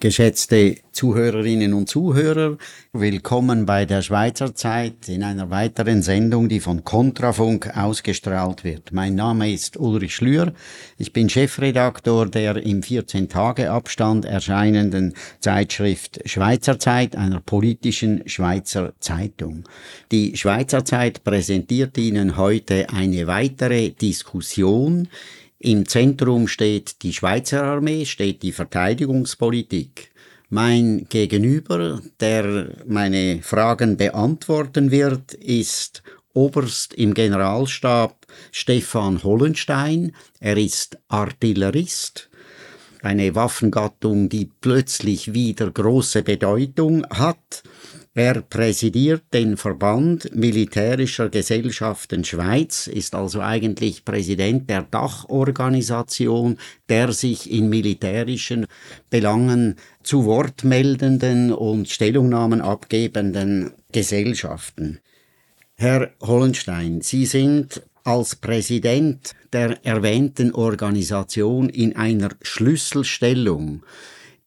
Geschätzte Zuhörerinnen und Zuhörer, willkommen bei der Schweizer Zeit in einer weiteren Sendung, die von Kontrafunk ausgestrahlt wird. Mein Name ist Ulrich Schlür, ich bin Chefredaktor der im 14-Tage-Abstand erscheinenden Zeitschrift Schweizer Zeit, einer politischen Schweizer Zeitung. Die Schweizer Zeit präsentiert Ihnen heute eine weitere Diskussion, im Zentrum steht die Schweizer Armee, steht die Verteidigungspolitik. Mein Gegenüber, der meine Fragen beantworten wird, ist Oberst im Generalstab Stefan Hollenstein. Er ist Artillerist, eine Waffengattung, die plötzlich wieder große Bedeutung hat. Er präsidiert den Verband militärischer Gesellschaften Schweiz, ist also eigentlich Präsident der Dachorganisation der sich in militärischen Belangen zu Wort meldenden und Stellungnahmen abgebenden Gesellschaften. Herr Hollenstein, Sie sind als Präsident der erwähnten Organisation in einer Schlüsselstellung,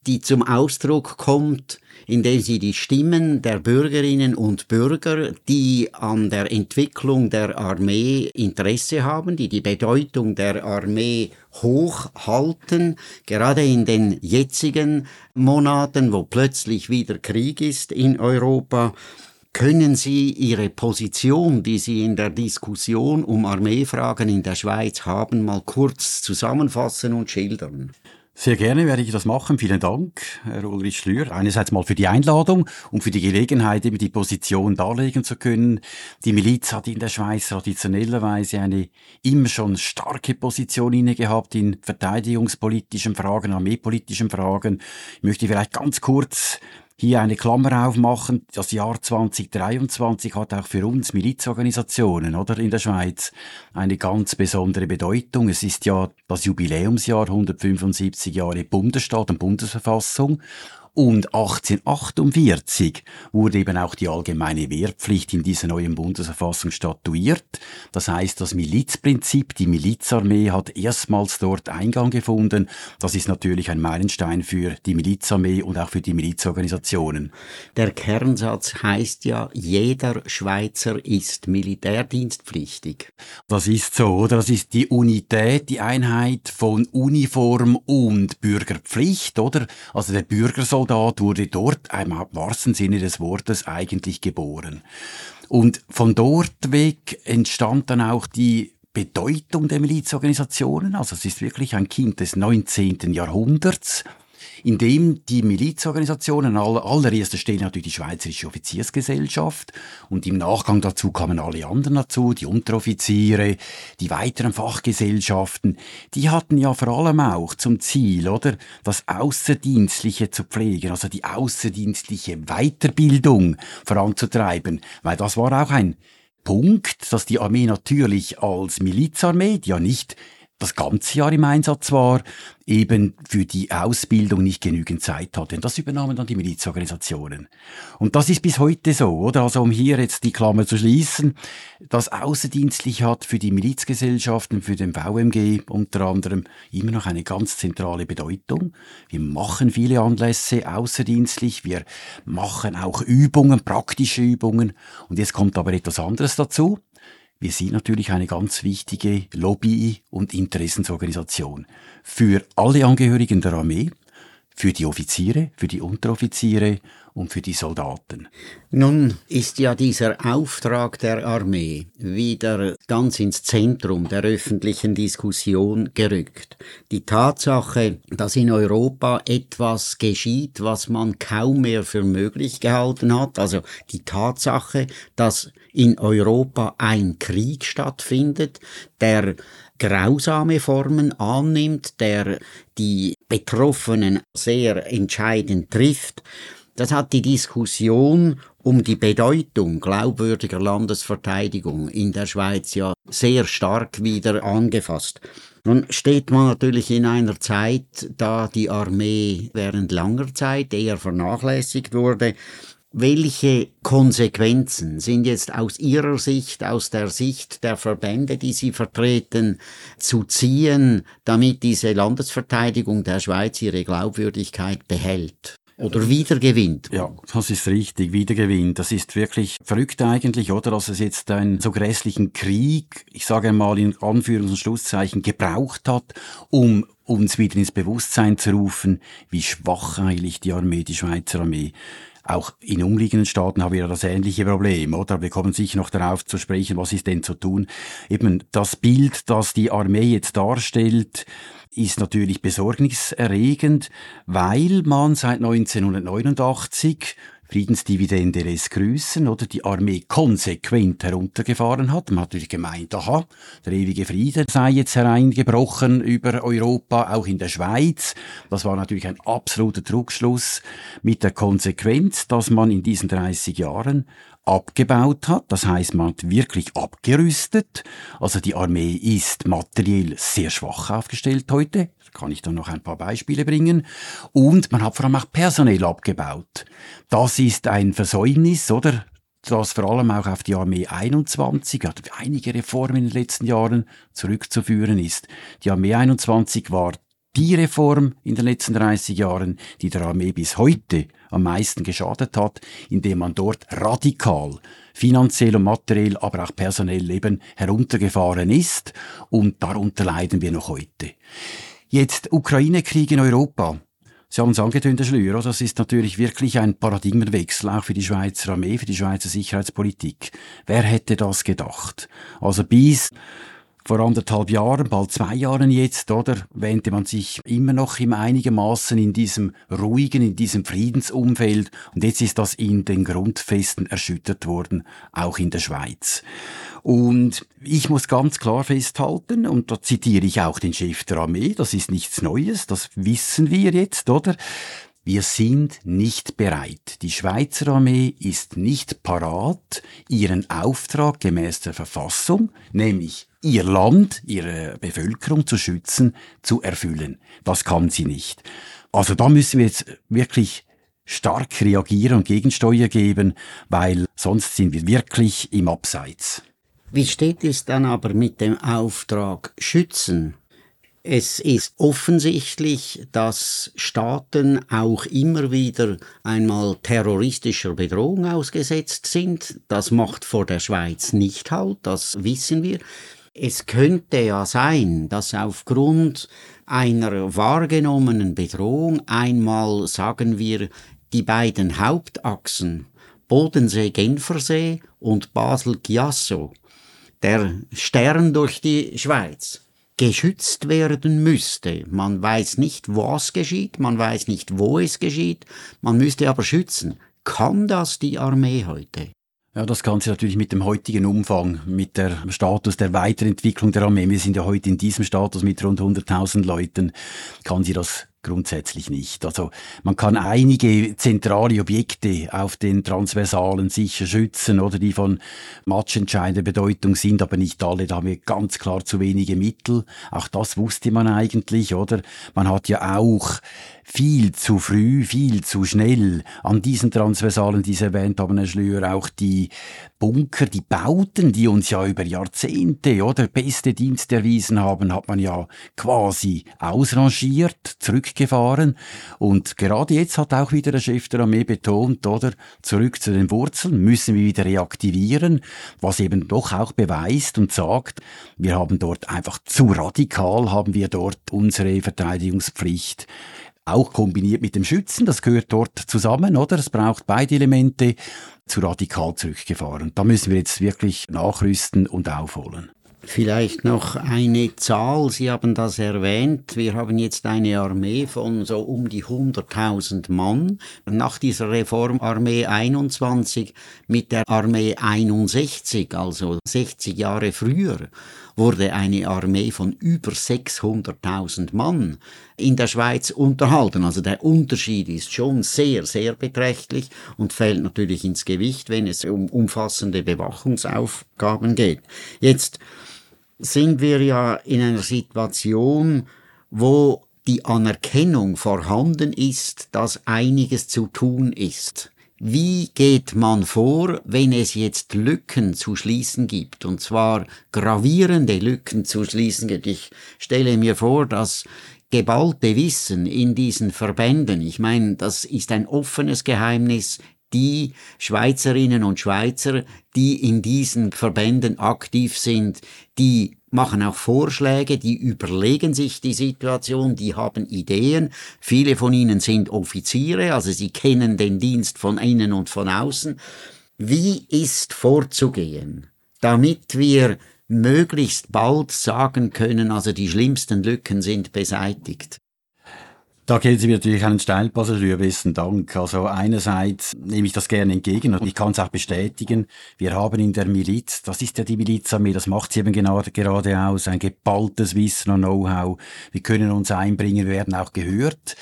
die zum Ausdruck kommt, indem sie die Stimmen der Bürgerinnen und Bürger, die an der Entwicklung der Armee Interesse haben, die die Bedeutung der Armee hochhalten, gerade in den jetzigen Monaten, wo plötzlich wieder Krieg ist in Europa, können Sie Ihre Position, die Sie in der Diskussion um Armeefragen in der Schweiz haben, mal kurz zusammenfassen und schildern? Sehr gerne werde ich das machen. Vielen Dank, Herr Ulrich Schlür. Einerseits mal für die Einladung und für die Gelegenheit, eben die Position darlegen zu können. Die Miliz hat in der Schweiz traditionellerweise eine immer schon starke Position inne gehabt in verteidigungspolitischen Fragen, armeepolitischen Fragen. Ich möchte vielleicht ganz kurz hier eine Klammer aufmachen. Das Jahr 2023 hat auch für uns Milizorganisationen, oder, in der Schweiz eine ganz besondere Bedeutung. Es ist ja das Jubiläumsjahr 175 Jahre Bundesstaat und Bundesverfassung. Und 1848 wurde eben auch die allgemeine Wehrpflicht in dieser neuen Bundesverfassung statuiert. Das heißt, das Milizprinzip, die Milizarmee hat erstmals dort Eingang gefunden. Das ist natürlich ein Meilenstein für die Milizarmee und auch für die Milizorganisationen. Der Kernsatz heißt ja, jeder Schweizer ist militärdienstpflichtig. Das ist so, oder? Das ist die Unität, die Einheit von Uniform und Bürgerpflicht, oder? Also der Bürger soll Soldat wurde dort im wahrsten Sinne des Wortes eigentlich geboren. Und von dort weg entstand dann auch die Bedeutung der Milizorganisationen. Also es ist wirklich ein Kind des 19. Jahrhunderts in dem die Milizorganisationen, an allererster Stelle natürlich die Schweizerische Offiziersgesellschaft. Und im Nachgang dazu kamen alle anderen dazu, die Unteroffiziere, die weiteren Fachgesellschaften, die hatten ja vor allem auch zum Ziel, oder, das Außerdienstliche zu pflegen, also die außerdienstliche Weiterbildung voranzutreiben, weil das war auch ein Punkt, dass die Armee natürlich als Milizarmee, die ja nicht das ganze Jahr im Einsatz war, eben für die Ausbildung nicht genügend Zeit hatte. Und das übernahmen dann die Milizorganisationen. Und das ist bis heute so, oder? Also um hier jetzt die Klammer zu schließen, das Außendienstlich hat für die Milizgesellschaften, für den VMG unter anderem immer noch eine ganz zentrale Bedeutung. Wir machen viele Anlässe außerdienstlich, wir machen auch Übungen, praktische Übungen. Und jetzt kommt aber etwas anderes dazu. Wir sind natürlich eine ganz wichtige Lobby- und Interessensorganisation für alle Angehörigen der Armee, für die Offiziere, für die Unteroffiziere und für die Soldaten. Nun ist ja dieser Auftrag der Armee wieder ganz ins Zentrum der öffentlichen Diskussion gerückt. Die Tatsache, dass in Europa etwas geschieht, was man kaum mehr für möglich gehalten hat, also die Tatsache, dass in Europa ein Krieg stattfindet, der grausame Formen annimmt, der die Betroffenen sehr entscheidend trifft. Das hat die Diskussion um die Bedeutung glaubwürdiger Landesverteidigung in der Schweiz ja sehr stark wieder angefasst. Nun steht man natürlich in einer Zeit, da die Armee während langer Zeit eher vernachlässigt wurde, welche Konsequenzen sind jetzt aus Ihrer Sicht, aus der Sicht der Verbände, die Sie vertreten, zu ziehen, damit diese Landesverteidigung der Schweiz ihre Glaubwürdigkeit behält? Oder wiedergewinnt. Ja, das ist richtig, wiedergewinnt. Das ist wirklich verrückt eigentlich, oder? Dass es jetzt einen so grässlichen Krieg, ich sage mal in Anführungs- und Schlusszeichen, gebraucht hat, um uns wieder ins Bewusstsein zu rufen, wie schwach eigentlich die Armee, die Schweizer Armee auch in umliegenden Staaten haben wir das ähnliche Problem, oder? Wir kommen sicher noch darauf zu sprechen, was ist denn zu tun. Eben das Bild, das die Armee jetzt darstellt, ist natürlich besorgniserregend, weil man seit 1989 Friedensdividende lässt grüßen oder die Armee konsequent heruntergefahren hat. Man hat natürlich gemeint, aha, der ewige Friede sei jetzt hereingebrochen über Europa, auch in der Schweiz. Das war natürlich ein absoluter Trugschluss mit der Konsequenz, dass man in diesen 30 Jahren abgebaut hat. Das heißt, man hat wirklich abgerüstet. Also die Armee ist materiell sehr schwach aufgestellt heute. Da kann ich dann noch ein paar Beispiele bringen. Und man hat vor allem auch personell abgebaut. Das ist ein Versäumnis, oder? das vor allem auch auf die Armee 21, hat einige Reformen in den letzten Jahren zurückzuführen ist. Die Armee 21 war die Reform in den letzten 30 Jahren, die der Armee bis heute am meisten geschadet hat, indem man dort radikal finanziell und materiell, aber auch personell eben heruntergefahren ist und darunter leiden wir noch heute. Jetzt Ukraine-Krieg in Europa. Sie haben es angetönt, Herr Schlür, das ist natürlich wirklich ein Paradigmenwechsel, auch für die Schweizer Armee, für die Schweizer Sicherheitspolitik. Wer hätte das gedacht? Also bis vor anderthalb Jahren, bald zwei Jahren jetzt, oder, wähnte man sich immer noch im einigermaßen in diesem ruhigen, in diesem Friedensumfeld und jetzt ist das in den Grundfesten erschüttert worden, auch in der Schweiz. Und ich muss ganz klar festhalten, und da zitiere ich auch den Chef der Armee, das ist nichts Neues, das wissen wir jetzt, oder? Wir sind nicht bereit. Die Schweizer Armee ist nicht parat, ihren Auftrag gemäß der Verfassung, nämlich ihr Land, ihre Bevölkerung zu schützen, zu erfüllen. Das kann sie nicht. Also da müssen wir jetzt wirklich stark reagieren und Gegensteuer geben, weil sonst sind wir wirklich im Abseits. Wie steht es dann aber mit dem Auftrag schützen? Es ist offensichtlich, dass Staaten auch immer wieder einmal terroristischer Bedrohung ausgesetzt sind. Das macht vor der Schweiz nicht halt, das wissen wir. Es könnte ja sein, dass aufgrund einer wahrgenommenen Bedrohung einmal, sagen wir, die beiden Hauptachsen Bodensee-Genfersee und Basel-Chiasso, der Stern durch die Schweiz, geschützt werden müsste. Man weiß nicht, was geschieht, man weiß nicht, wo es geschieht, man müsste aber schützen. Kann das die Armee heute? Ja, das Ganze natürlich mit dem heutigen Umfang, mit der Status der Weiterentwicklung der Armee. Wir sind ja heute in diesem Status mit rund 100.000 Leuten. Kann sie das grundsätzlich nicht. Also man kann einige zentrale Objekte auf den Transversalen sicher schützen oder die von matchentscheidender Bedeutung sind, aber nicht alle. Da haben wir ganz klar zu wenige Mittel. Auch das wusste man eigentlich, oder? Man hat ja auch viel zu früh, viel zu schnell an diesen Transversalen, die Sie erwähnt haben, Herr Schlür, auch die Bunker, die Bauten, die uns ja über Jahrzehnte oder beste Dienst erwiesen haben, hat man ja quasi ausrangiert, zurückgefahren. Und gerade jetzt hat auch wieder der Chef der Armee betont, oder zurück zu den Wurzeln, müssen wir wieder reaktivieren, was eben doch auch beweist und sagt, wir haben dort einfach zu radikal, haben wir dort unsere Verteidigungspflicht auch kombiniert mit dem Schützen, das gehört dort zusammen, oder? Es braucht beide Elemente zu radikal zurückgefahren. Da müssen wir jetzt wirklich nachrüsten und aufholen. Vielleicht noch eine Zahl, Sie haben das erwähnt, wir haben jetzt eine Armee von so um die 100.000 Mann. Nach dieser Reform Armee 21 mit der Armee 61, also 60 Jahre früher, wurde eine Armee von über 600.000 Mann in der Schweiz unterhalten. Also der Unterschied ist schon sehr, sehr beträchtlich und fällt natürlich ins Gewicht, wenn es um umfassende Bewachungsaufgaben geht. Jetzt sind wir ja in einer Situation, wo die Anerkennung vorhanden ist, dass einiges zu tun ist. Wie geht man vor, wenn es jetzt Lücken zu schließen gibt, und zwar gravierende Lücken zu schließen gibt? Ich stelle mir vor, dass geballte Wissen in diesen Verbänden, ich meine, das ist ein offenes Geheimnis, die Schweizerinnen und Schweizer, die in diesen Verbänden aktiv sind, die machen auch Vorschläge, die überlegen sich die Situation, die haben Ideen. Viele von ihnen sind Offiziere, also sie kennen den Dienst von innen und von außen. Wie ist vorzugehen, damit wir möglichst bald sagen können, also die schlimmsten Lücken sind beseitigt? Da gehen Sie mir natürlich einen Steilpassagier, besten Dank. Also einerseits nehme ich das gerne entgegen und ich kann es auch bestätigen. Wir haben in der Miliz, das ist ja die Milizarmee, das macht sie eben genau, gerade aus, ein geballtes Wissen und Know-how. Wir können uns einbringen, wir werden auch gehört.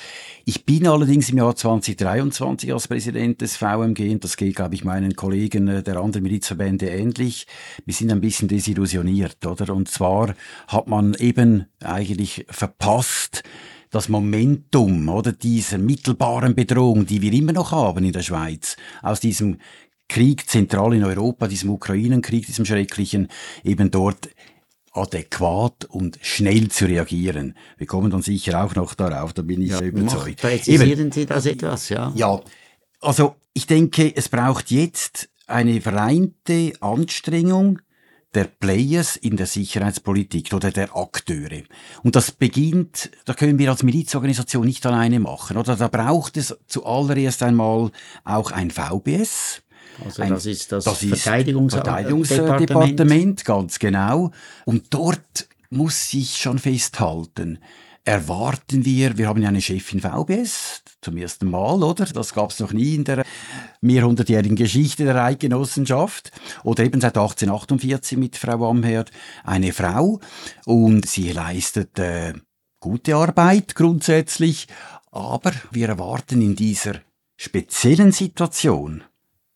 Ich bin allerdings im Jahr 2023 als Präsident des VMG, und das geht, glaube ich, meinen Kollegen äh, der anderen Milizverbände ähnlich. Wir sind ein bisschen desillusioniert, oder? Und zwar hat man eben eigentlich verpasst, das Momentum oder dieser mittelbaren Bedrohung, die wir immer noch haben in der Schweiz, aus diesem Krieg zentral in Europa, diesem Ukrainenkrieg, diesem schrecklichen, eben dort adäquat und schnell zu reagieren. Wir kommen dann sicher auch noch darauf, da bin ich ja, überzeugt. Präzisieren eben, Sie das etwas, ja? Ja, also ich denke, es braucht jetzt eine vereinte Anstrengung der Players in der Sicherheitspolitik oder der Akteure. Und das beginnt, da können wir als Milizorganisation nicht alleine machen, oder? Da braucht es zuallererst einmal auch ein VBS. Also ein, das ist das, das Verteidigungsdepartement, ganz genau. Und dort muss ich schon festhalten, erwarten wir, wir haben ja eine Chefin VBS, zum ersten Mal, oder? Das gab es noch nie in der mehrhundertjährigen Geschichte der Eidgenossenschaft. Oder eben seit 1848 mit Frau Amherd eine Frau. Und sie leistet äh, gute Arbeit grundsätzlich. Aber wir erwarten in dieser speziellen Situation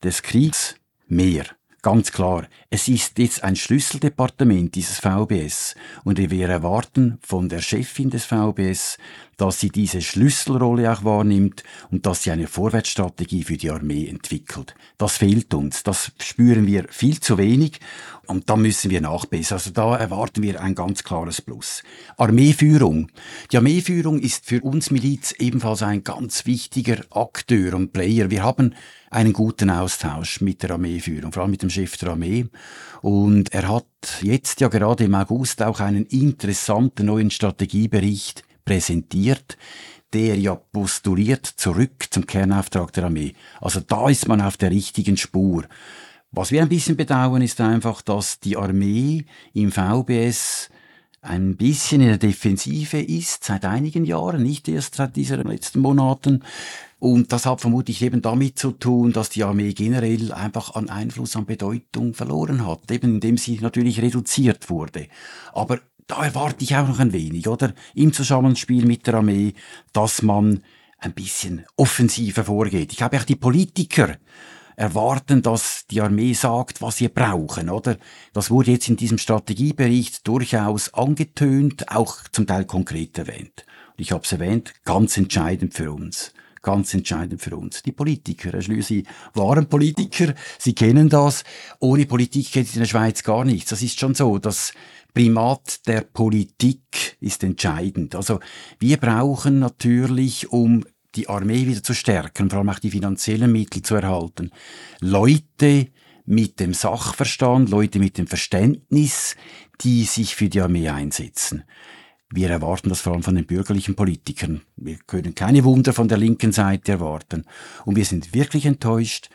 des Kriegs mehr. Ganz klar, es ist jetzt ein Schlüsseldepartement dieses VBS und wir erwarten von der Chefin des VBS, dass sie diese Schlüsselrolle auch wahrnimmt und dass sie eine Vorwärtsstrategie für die Armee entwickelt. Das fehlt uns, das spüren wir viel zu wenig und da müssen wir nachbessern. Also da erwarten wir ein ganz klares Plus. Armeeführung. Die Armeeführung ist für uns Miliz ebenfalls ein ganz wichtiger Akteur und Player. Wir haben einen guten Austausch mit der Armeeführung, vor allem mit dem Chef der Armee. Und er hat jetzt ja gerade im August auch einen interessanten neuen Strategiebericht präsentiert, der ja postuliert zurück zum Kernauftrag der Armee. Also da ist man auf der richtigen Spur. Was wir ein bisschen bedauern, ist einfach, dass die Armee im VBS ein bisschen in der Defensive ist, seit einigen Jahren, nicht erst seit diesen letzten Monaten. Und das hat vermutlich eben damit zu tun, dass die Armee generell einfach an Einfluss, an Bedeutung verloren hat, eben indem sie natürlich reduziert wurde. Aber da erwarte ich auch noch ein wenig, oder? Im Zusammenspiel mit der Armee, dass man ein bisschen offensiver vorgeht. Ich habe auch die Politiker erwarten, dass die Armee sagt, was sie brauchen, oder? Das wurde jetzt in diesem Strategiebericht durchaus angetönt, auch zum Teil konkret erwähnt. Und ich habe es erwähnt, ganz entscheidend für uns. Ganz entscheidend für uns. Die Politiker, Herr Schlür, Sie waren Politiker, Sie kennen das. Ohne Politik geht es in der Schweiz gar nichts. Das ist schon so. Das Primat der Politik ist entscheidend. Also wir brauchen natürlich, um die Armee wieder zu stärken, vor allem auch die finanziellen Mittel zu erhalten. Leute mit dem Sachverstand, Leute mit dem Verständnis, die sich für die Armee einsetzen. Wir erwarten das vor allem von den bürgerlichen Politikern. Wir können keine Wunder von der linken Seite erwarten. Und wir sind wirklich enttäuscht,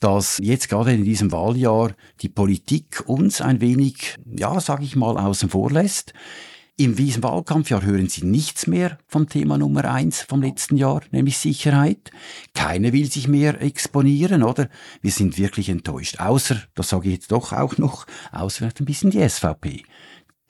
dass jetzt gerade in diesem Wahljahr die Politik uns ein wenig, ja, sag ich mal, außen vor lässt. In diesem Wahlkampfjahr hören Sie nichts mehr vom Thema Nummer eins vom letzten Jahr, nämlich Sicherheit. Keiner will sich mehr exponieren, oder? Wir sind wirklich enttäuscht. Außer, das sage ich jetzt doch auch noch, außer ein bisschen die SVP.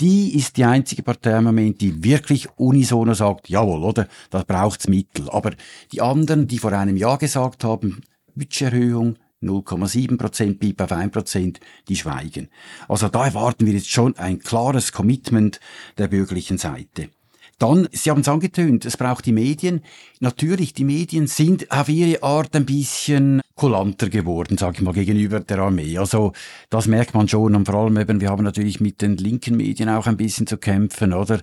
Die ist die einzige Partei im Moment, die wirklich unisono sagt, jawohl, oder? Da braucht's Mittel. Aber die anderen, die vor einem Jahr gesagt haben, Budgeterhöhung, 0,7 Prozent, BIP auf 1 Prozent, die schweigen. Also da erwarten wir jetzt schon ein klares Commitment der bürgerlichen Seite. Dann, Sie haben es angetönt, es braucht die Medien. Natürlich, die Medien sind auf ihre Art ein bisschen kulanter geworden, sage ich mal, gegenüber der Armee. Also das merkt man schon und vor allem eben, wir haben natürlich mit den linken Medien auch ein bisschen zu kämpfen, oder?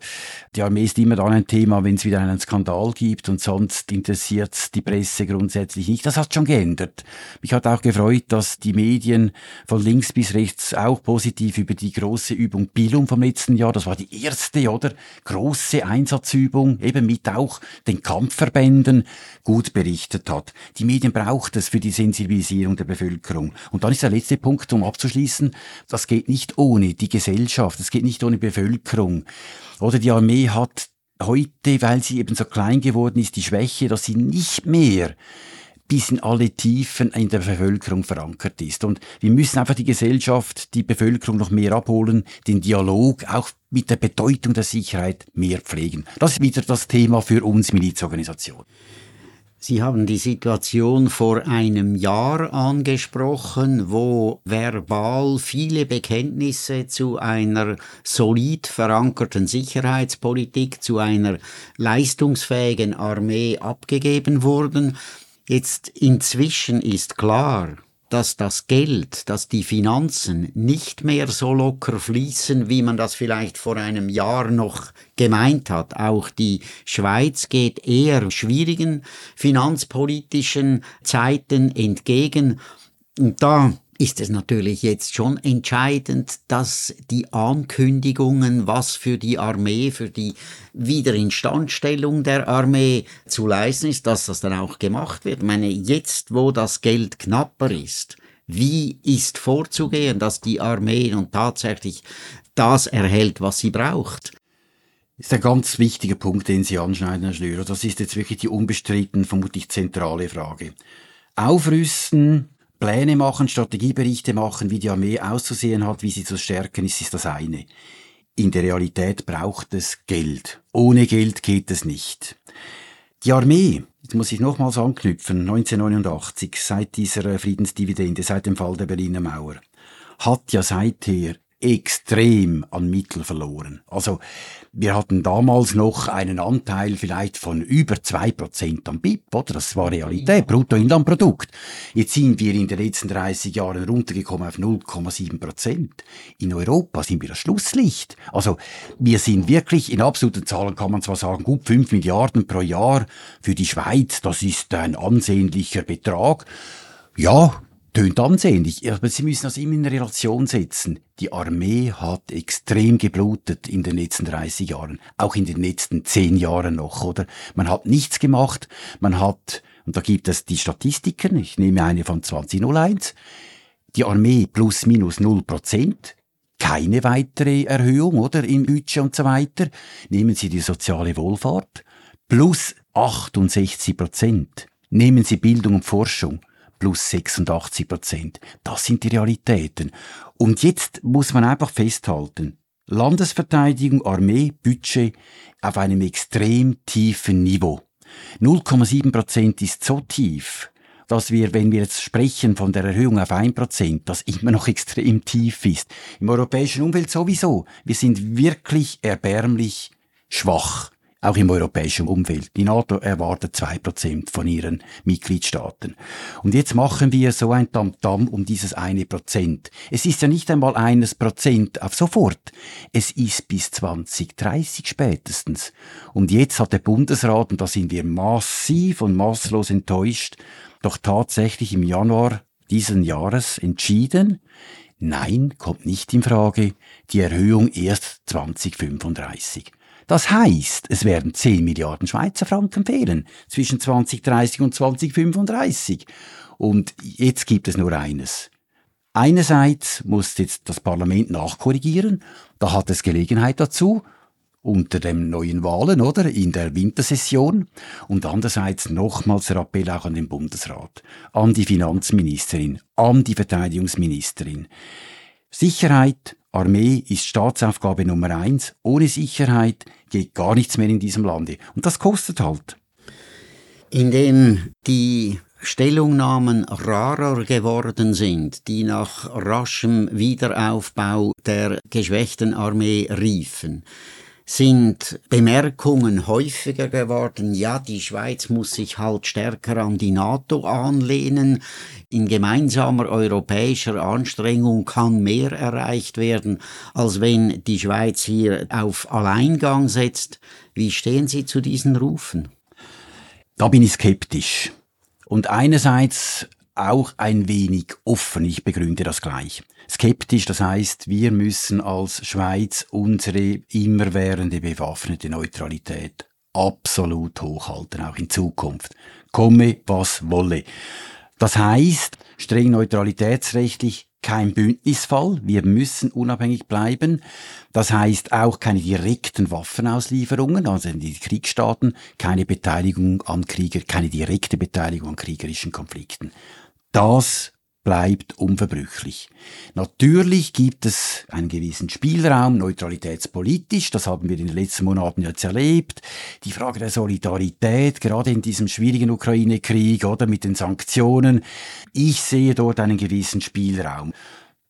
Die Armee ist immer dann ein Thema, wenn es wieder einen Skandal gibt und sonst interessiert die Presse grundsätzlich nicht. Das hat schon geändert. Mich hat auch gefreut, dass die Medien von links bis rechts auch positiv über die große Übung Billum vom letzten Jahr, das war die erste, oder? Große Einsatzübung, eben mit auch den Kampfverbänden, gut berichtet hat. Die Medien braucht es für die Sensibilisierung der Bevölkerung. Und dann ist der letzte Punkt, um abzuschließen, das geht nicht ohne die Gesellschaft, das geht nicht ohne Bevölkerung. Oder die Armee hat heute, weil sie eben so klein geworden ist, die Schwäche, dass sie nicht mehr bis in alle Tiefen in der Bevölkerung verankert ist. Und wir müssen einfach die Gesellschaft, die Bevölkerung noch mehr abholen, den Dialog auch mit der Bedeutung der Sicherheit mehr pflegen. Das ist wieder das Thema für uns Milizorganisation. Sie haben die Situation vor einem Jahr angesprochen, wo verbal viele Bekenntnisse zu einer solid verankerten Sicherheitspolitik, zu einer leistungsfähigen Armee abgegeben wurden. Jetzt inzwischen ist klar, dass das Geld, dass die Finanzen nicht mehr so locker fließen, wie man das vielleicht vor einem Jahr noch gemeint hat. Auch die Schweiz geht eher schwierigen finanzpolitischen Zeiten entgegen. Und da ist es natürlich jetzt schon entscheidend, dass die Ankündigungen, was für die Armee, für die Wiederinstandstellung der Armee zu leisten ist, dass das dann auch gemacht wird. Ich meine, jetzt, wo das Geld knapper ist, wie ist vorzugehen, dass die Armee nun tatsächlich das erhält, was sie braucht? ist ein ganz wichtiger Punkt, den Sie anschneiden, Herr Schlürer. Das ist jetzt wirklich die unbestritten, vermutlich zentrale Frage. Aufrüsten, Pläne machen, Strategieberichte machen, wie die Armee auszusehen hat, wie sie zu stärken ist, ist das eine. In der Realität braucht es Geld. Ohne Geld geht es nicht. Die Armee, jetzt muss ich nochmals anknüpfen, 1989, seit dieser Friedensdividende, seit dem Fall der Berliner Mauer, hat ja seither extrem an Mittel verloren. Also wir hatten damals noch einen Anteil vielleicht von über zwei Prozent am BIP, oder? Das war Realität, Bruttoinlandprodukt. Jetzt sind wir in den letzten 30 Jahren runtergekommen auf 0,7 Prozent. In Europa sind wir das Schlusslicht. Also wir sind wirklich, in absoluten Zahlen kann man zwar sagen, gut 5 Milliarden pro Jahr für die Schweiz, das ist ein ansehnlicher Betrag. Ja, tönt ansehnlich, aber Sie müssen das immer in Relation setzen. Die Armee hat extrem geblutet in den letzten 30 Jahren, auch in den letzten 10 Jahren noch, oder? Man hat nichts gemacht, man hat, und da gibt es die Statistiken, ich nehme eine von 2001, die Armee plus minus 0 Prozent, keine weitere Erhöhung, oder, im Budget und so weiter. Nehmen Sie die soziale Wohlfahrt, plus 68 Prozent. Nehmen Sie Bildung und Forschung, plus 86 Prozent. Das sind die Realitäten. Und jetzt muss man einfach festhalten, Landesverteidigung, Armee, Budget auf einem extrem tiefen Niveau. 0,7 Prozent ist so tief, dass wir, wenn wir jetzt sprechen von der Erhöhung auf 1 Prozent, das immer noch extrem tief ist. Im europäischen Umfeld sowieso. Wir sind wirklich erbärmlich schwach auch im europäischen Umfeld. Die NATO erwartet zwei Prozent von ihren Mitgliedstaaten. Und jetzt machen wir so ein Tamtam um dieses eine Prozent. Es ist ja nicht einmal eines Prozent auf sofort. Es ist bis 2030 spätestens. Und jetzt hat der Bundesrat, und da sind wir massiv und maßlos enttäuscht, doch tatsächlich im Januar diesen Jahres entschieden, Nein, kommt nicht in Frage, die Erhöhung erst 2035. Das heißt, es werden 10 Milliarden Schweizer Franken fehlen zwischen 2030 und 2035. Und jetzt gibt es nur eines. Einerseits muss jetzt das Parlament nachkorrigieren, da hat es Gelegenheit dazu, unter den neuen Wahlen, oder? In der Wintersession. Und andererseits nochmals der Appell auch an den Bundesrat, an die Finanzministerin, an die Verteidigungsministerin. Sicherheit, Armee ist Staatsaufgabe Nummer eins. Ohne Sicherheit geht gar nichts mehr in diesem Lande. Und das kostet halt. Indem die Stellungnahmen rarer geworden sind, die nach raschem Wiederaufbau der geschwächten Armee riefen, sind Bemerkungen häufiger geworden, ja, die Schweiz muss sich halt stärker an die NATO anlehnen, in gemeinsamer europäischer Anstrengung kann mehr erreicht werden, als wenn die Schweiz hier auf Alleingang setzt. Wie stehen Sie zu diesen Rufen? Da bin ich skeptisch. Und einerseits auch ein wenig offen. Ich begründe das gleich. Skeptisch, das heißt, wir müssen als Schweiz unsere immerwährende bewaffnete Neutralität absolut hochhalten, auch in Zukunft. Komme, was wolle. Das heißt, streng neutralitätsrechtlich kein Bündnisfall. Wir müssen unabhängig bleiben. Das heißt auch keine direkten Waffenauslieferungen, also in die Kriegsstaaten, keine Beteiligung an Krieger, keine direkte Beteiligung an kriegerischen Konflikten. Das bleibt unverbrüchlich. Natürlich gibt es einen gewissen Spielraum, neutralitätspolitisch, das haben wir in den letzten Monaten jetzt erlebt. Die Frage der Solidarität, gerade in diesem schwierigen Ukraine-Krieg oder mit den Sanktionen. Ich sehe dort einen gewissen Spielraum.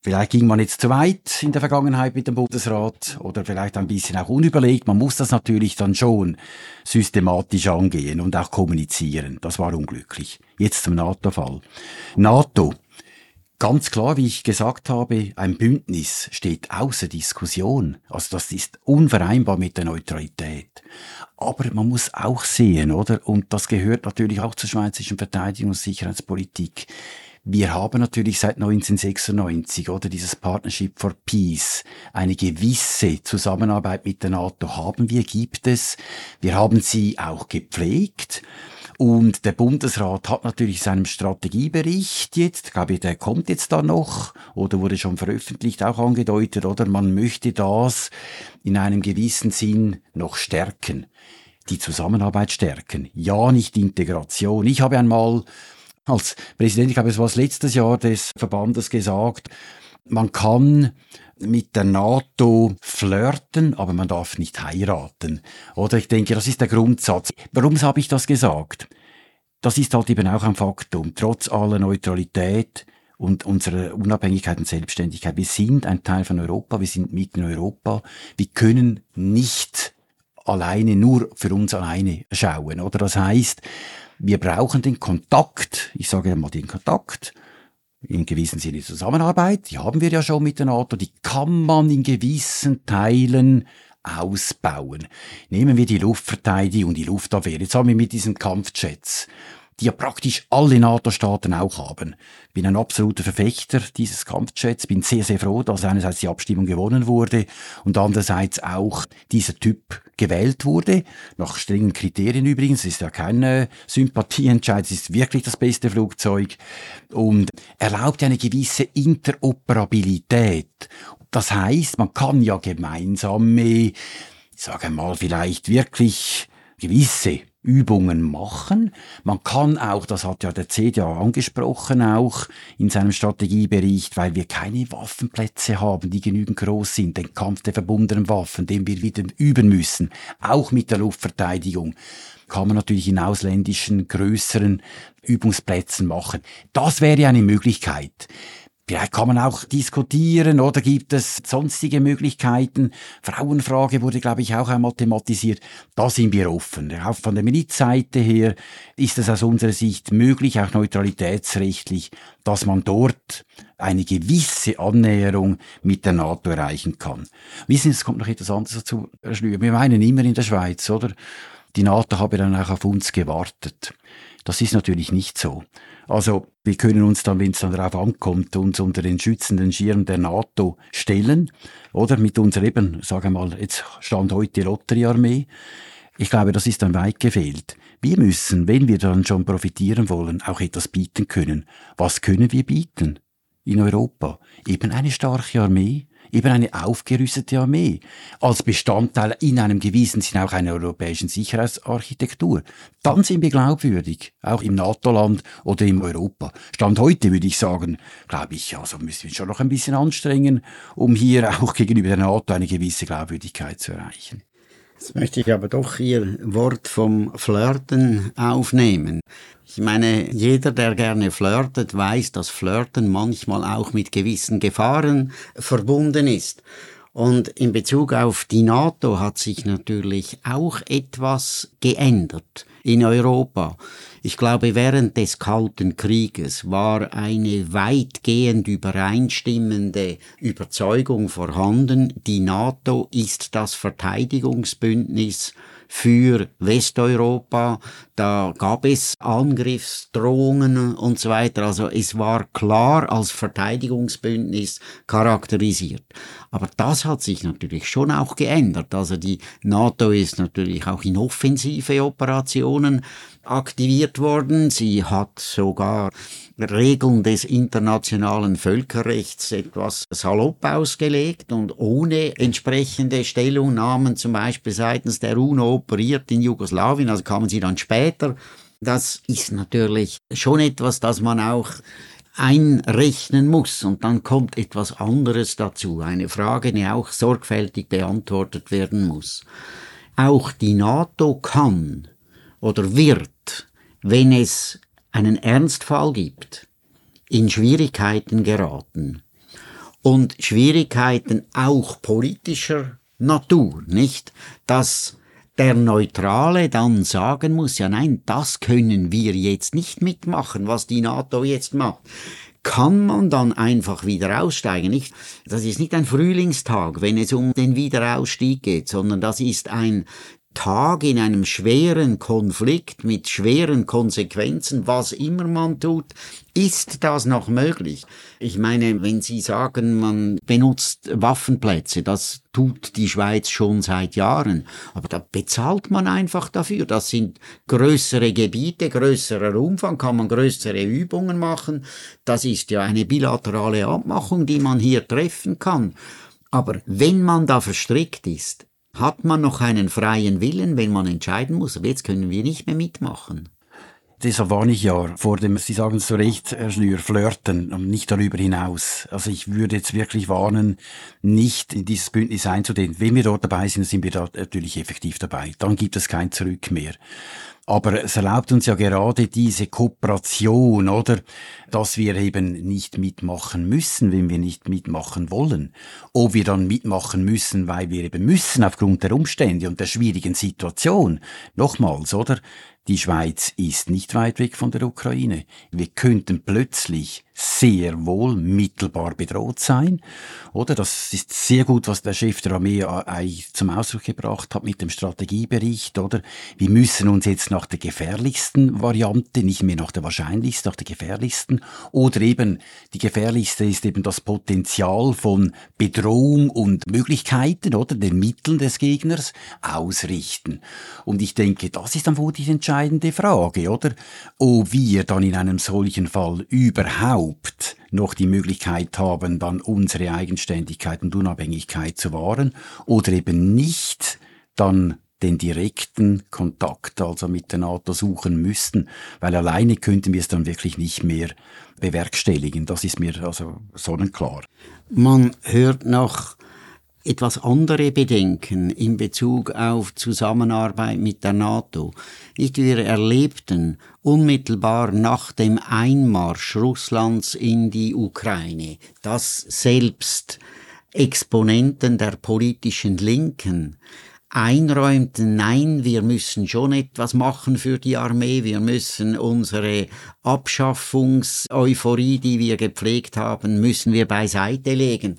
Vielleicht ging man jetzt zu weit in der Vergangenheit mit dem Bundesrat oder vielleicht ein bisschen auch unüberlegt. Man muss das natürlich dann schon systematisch angehen und auch kommunizieren. Das war unglücklich. Jetzt zum NATO-Fall. NATO Ganz klar, wie ich gesagt habe, ein Bündnis steht außer Diskussion. Also das ist unvereinbar mit der Neutralität. Aber man muss auch sehen, oder? Und das gehört natürlich auch zur schweizerischen Verteidigung und Sicherheitspolitik. Wir haben natürlich seit 1996 oder dieses Partnership for Peace eine gewisse Zusammenarbeit mit der NATO haben wir, gibt es. Wir haben sie auch gepflegt. Und der Bundesrat hat natürlich seinem Strategiebericht jetzt, glaube ich, der kommt jetzt da noch oder wurde schon veröffentlicht, auch angedeutet, oder man möchte das in einem gewissen Sinn noch stärken. Die Zusammenarbeit stärken. Ja, nicht Integration. Ich habe einmal als Präsident, ich glaube, es war letztes Jahr des Verbandes gesagt, man kann mit der NATO flirten, aber man darf nicht heiraten. Oder ich denke, das ist der Grundsatz. Warum habe ich das gesagt? Das ist halt eben auch ein Faktum. Trotz aller Neutralität und unserer Unabhängigkeit und Selbstständigkeit. Wir sind ein Teil von Europa, wir sind mitten in Europa. Wir können nicht alleine, nur für uns alleine schauen. Oder das heißt, wir brauchen den Kontakt, ich sage mal den Kontakt in gewissem Sinne Zusammenarbeit, die haben wir ja schon mit der NATO, die kann man in gewissen Teilen ausbauen. Nehmen wir die Luftverteidigung, die Luftabwehr. Jetzt haben wir mit diesen Kampfjets die ja praktisch alle NATO-Staaten auch haben. Bin ein absoluter Verfechter dieses Kampfjets, bin sehr, sehr froh, dass einerseits die Abstimmung gewonnen wurde und andererseits auch dieser Typ gewählt wurde, nach strengen Kriterien übrigens, es ist ja kein äh, Sympathieentscheid, es ist wirklich das beste Flugzeug. Und erlaubt eine gewisse Interoperabilität. Das heißt, man kann ja gemeinsame, ich sage mal, vielleicht wirklich gewisse Übungen machen. Man kann auch, das hat ja der CDA angesprochen, auch in seinem Strategiebericht, weil wir keine Waffenplätze haben, die genügend groß sind, den Kampf der verbundenen Waffen, den wir wieder üben müssen, auch mit der Luftverteidigung kann man natürlich in ausländischen, größeren Übungsplätzen machen. Das wäre eine Möglichkeit. Vielleicht kann man auch diskutieren oder gibt es sonstige Möglichkeiten. Frauenfrage wurde, glaube ich, auch einmal thematisiert. Da sind wir offen. Auch von der Milizseite her ist es aus unserer Sicht möglich, auch neutralitätsrechtlich, dass man dort eine gewisse Annäherung mit der NATO erreichen kann. Wissen Sie, es kommt noch etwas anderes dazu, Herr Schlür. Wir meinen immer in der Schweiz, oder? Die NATO habe dann auch auf uns gewartet. Das ist natürlich nicht so. Also wir können uns dann, wenn es dann darauf ankommt, uns unter den schützenden Schirm der NATO stellen, oder mit unserer eben, sagen wir mal, jetzt stand heute Lotteriearmee. Ich glaube, das ist dann weit gefehlt. Wir müssen, wenn wir dann schon profitieren wollen, auch etwas bieten können. Was können wir bieten in Europa? Eben eine starke Armee, eben eine aufgerüstete Armee, als Bestandteil in einem gewissen Sinn auch einer europäischen Sicherheitsarchitektur. Dann sind wir glaubwürdig, auch im NATO-Land oder im Europa. Stand heute würde ich sagen, glaube ich, also müssen wir schon noch ein bisschen anstrengen, um hier auch gegenüber der NATO eine gewisse Glaubwürdigkeit zu erreichen. Jetzt möchte ich aber doch Ihr Wort vom Flirten aufnehmen. Ich meine, jeder, der gerne flirtet, weiß, dass Flirten manchmal auch mit gewissen Gefahren verbunden ist. Und in Bezug auf die NATO hat sich natürlich auch etwas geändert in Europa. Ich glaube, während des Kalten Krieges war eine weitgehend übereinstimmende Überzeugung vorhanden, die NATO ist das Verteidigungsbündnis für Westeuropa. Da gab es Angriffsdrohungen und so weiter. Also es war klar als Verteidigungsbündnis charakterisiert. Aber das hat sich natürlich schon auch geändert. Also die NATO ist natürlich auch in offensive Operationen aktiviert worden. Sie hat sogar Regeln des internationalen Völkerrechts etwas salopp ausgelegt und ohne entsprechende Stellungnahmen, zum Beispiel seitens der UNO operiert in Jugoslawien, also kamen sie dann später. Das ist natürlich schon etwas, das man auch einrechnen muss. Und dann kommt etwas anderes dazu, eine Frage, die auch sorgfältig beantwortet werden muss. Auch die NATO kann oder wird, wenn es einen Ernstfall gibt, in Schwierigkeiten geraten. Und Schwierigkeiten auch politischer Natur, nicht? Dass der Neutrale dann sagen muss, ja nein, das können wir jetzt nicht mitmachen, was die NATO jetzt macht. Kann man dann einfach wieder aussteigen? Nicht, das ist nicht ein Frühlingstag, wenn es um den Wiederausstieg geht, sondern das ist ein Tag in einem schweren Konflikt mit schweren Konsequenzen, was immer man tut, ist das noch möglich? Ich meine, wenn Sie sagen, man benutzt Waffenplätze, das tut die Schweiz schon seit Jahren, aber da bezahlt man einfach dafür. Das sind größere Gebiete, größerer Umfang, kann man größere Übungen machen. Das ist ja eine bilaterale Abmachung, die man hier treffen kann. Aber wenn man da verstrickt ist, hat man noch einen freien Willen, wenn man entscheiden muss, aber jetzt können wir nicht mehr mitmachen. Deshalb warne ich ja vor dem, Sie sagen es zu Recht, Herr Schnür, Flirten und nicht darüber hinaus. Also ich würde jetzt wirklich warnen, nicht in dieses Bündnis einzudehnen. Wenn wir dort dabei sind, sind wir da natürlich effektiv dabei. Dann gibt es kein Zurück mehr. Aber es erlaubt uns ja gerade diese Kooperation, oder? Dass wir eben nicht mitmachen müssen, wenn wir nicht mitmachen wollen. Ob wir dann mitmachen müssen, weil wir eben müssen aufgrund der Umstände und der schwierigen Situation. Nochmals, oder? Die Schweiz ist nicht weit weg von der Ukraine. Wir könnten plötzlich sehr wohl mittelbar bedroht sein. Oder das ist sehr gut, was der Chef der Armee eigentlich zum Ausdruck gebracht hat mit dem Strategiebericht. Oder wir müssen uns jetzt nach der gefährlichsten Variante, nicht mehr nach der wahrscheinlichsten, nach der gefährlichsten. Oder eben die gefährlichste ist eben das Potenzial von Bedrohung und Möglichkeiten oder den Mitteln des Gegners ausrichten. Und ich denke, das ist dann wohl die entscheidende Frage, oder? Ob wir dann in einem solchen Fall überhaupt überhaupt noch die Möglichkeit haben, dann unsere Eigenständigkeit und Unabhängigkeit zu wahren oder eben nicht, dann den direkten Kontakt also mit der NATO suchen müssten, weil alleine könnten wir es dann wirklich nicht mehr bewerkstelligen. Das ist mir also sonnenklar. Man hört noch etwas andere Bedenken in Bezug auf Zusammenarbeit mit der NATO. Nicht wir erlebten unmittelbar nach dem Einmarsch Russlands in die Ukraine, dass selbst Exponenten der politischen Linken einräumten, nein, wir müssen schon etwas machen für die Armee, wir müssen unsere Abschaffungseuphorie, die wir gepflegt haben, müssen wir beiseite legen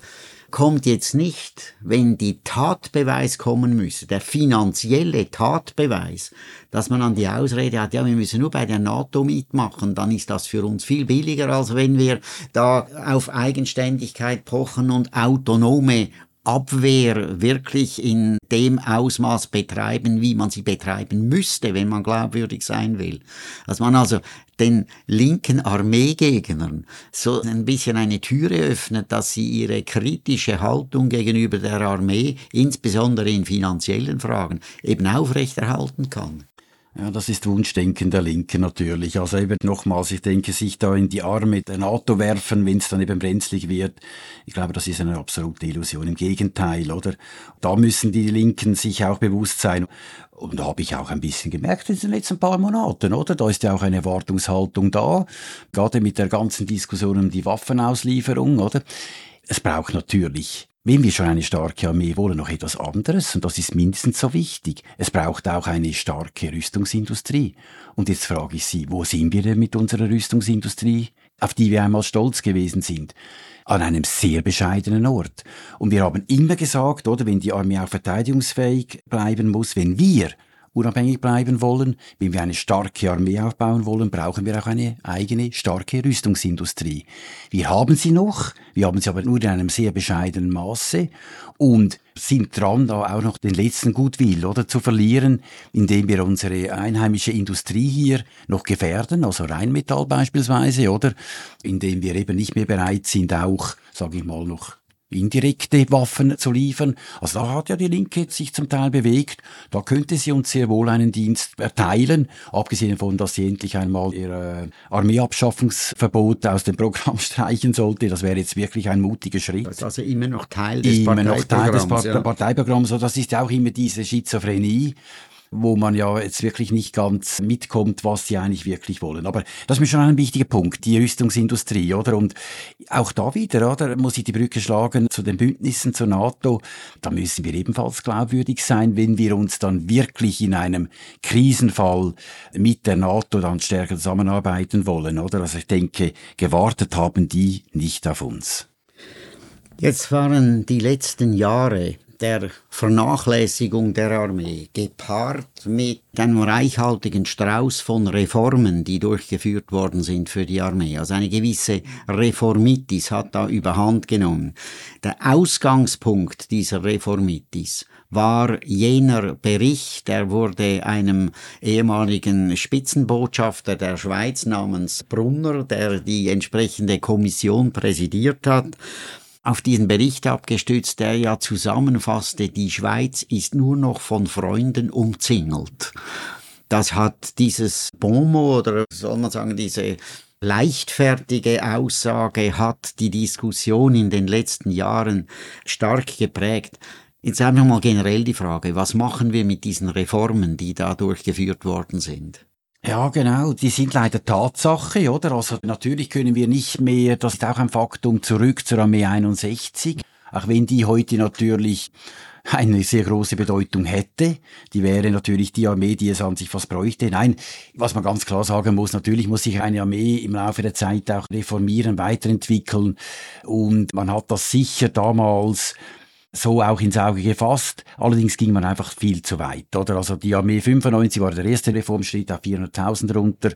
kommt jetzt nicht, wenn die Tatbeweis kommen müsse, der finanzielle Tatbeweis, dass man an die Ausrede hat, ja, wir müssen nur bei der NATO mitmachen, dann ist das für uns viel billiger, als wenn wir da auf Eigenständigkeit pochen und autonome Abwehr wirklich in dem Ausmaß betreiben, wie man sie betreiben müsste, wenn man glaubwürdig sein will. Dass man also den linken Armeegegnern so ein bisschen eine Türe öffnet, dass sie ihre kritische Haltung gegenüber der Armee, insbesondere in finanziellen Fragen, eben aufrechterhalten kann. Ja, das ist Wunschdenken der Linken natürlich. Also eben nochmals, ich denke, sich da in die Arme der NATO werfen, wenn es dann eben brenzlig wird, ich glaube, das ist eine absolute Illusion. Im Gegenteil, oder? Da müssen die Linken sich auch bewusst sein. Und da habe ich auch ein bisschen gemerkt in den letzten paar Monaten, oder? Da ist ja auch eine Erwartungshaltung da, gerade mit der ganzen Diskussion um die Waffenauslieferung, oder? Es braucht natürlich wenn wir schon eine starke Armee wollen, noch etwas anderes, und das ist mindestens so wichtig. Es braucht auch eine starke Rüstungsindustrie. Und jetzt frage ich Sie, wo sind wir denn mit unserer Rüstungsindustrie, auf die wir einmal stolz gewesen sind? An einem sehr bescheidenen Ort. Und wir haben immer gesagt, oder, wenn die Armee auch verteidigungsfähig bleiben muss, wenn wir unabhängig bleiben wollen, wenn wir eine starke Armee aufbauen wollen, brauchen wir auch eine eigene starke Rüstungsindustrie. Wir haben sie noch, wir haben sie aber nur in einem sehr bescheidenen Maße und sind dran, da auch noch den letzten Gutwill oder zu verlieren, indem wir unsere einheimische Industrie hier noch gefährden, also Rheinmetall beispielsweise, oder indem wir eben nicht mehr bereit sind, auch, sage ich mal, noch indirekte Waffen zu liefern. Also da hat ja die Linke sich zum Teil bewegt. Da könnte sie uns sehr wohl einen Dienst erteilen, abgesehen davon, dass sie endlich einmal ihr Armeeabschaffungsverbot aus dem Programm streichen sollte. Das wäre jetzt wirklich ein mutiger Schritt. Das ist also immer noch Teil des immer Parteiprogramms. Noch Teil des Part ja. Parteiprogramms. das ist ja auch immer diese Schizophrenie wo man ja jetzt wirklich nicht ganz mitkommt, was sie eigentlich wirklich wollen. Aber das ist mir schon ein wichtiger Punkt, die Rüstungsindustrie, oder? Und auch da wieder, oder? Muss ich die Brücke schlagen zu den Bündnissen zur NATO. Da müssen wir ebenfalls glaubwürdig sein, wenn wir uns dann wirklich in einem Krisenfall mit der NATO dann stärker zusammenarbeiten wollen, oder? Also ich denke, gewartet haben die nicht auf uns. Jetzt waren die letzten Jahre der Vernachlässigung der Armee, gepaart mit einem reichhaltigen Strauß von Reformen, die durchgeführt worden sind für die Armee. Also eine gewisse Reformitis hat da überhand genommen. Der Ausgangspunkt dieser Reformitis war jener Bericht, der wurde einem ehemaligen Spitzenbotschafter der Schweiz namens Brunner, der die entsprechende Kommission präsidiert hat, auf diesen Bericht abgestützt, der ja zusammenfasste, die Schweiz ist nur noch von Freunden umzingelt. Das hat dieses Bonmot oder soll man sagen, diese leichtfertige Aussage hat die Diskussion in den letzten Jahren stark geprägt. Jetzt einfach mal generell die Frage, was machen wir mit diesen Reformen, die da durchgeführt worden sind? Ja, genau. Die sind leider Tatsache, oder? Also natürlich können wir nicht mehr, das ist auch ein Faktum, zurück zur Armee 61. Auch wenn die heute natürlich eine sehr große Bedeutung hätte. Die wäre natürlich die Armee, die es an sich fast bräuchte. Nein, was man ganz klar sagen muss, natürlich muss sich eine Armee im Laufe der Zeit auch reformieren, weiterentwickeln. Und man hat das sicher damals so auch ins Auge gefasst. Allerdings ging man einfach viel zu weit, oder? Also die Armee 95 war der erste Reformschritt auf 400.000 runter.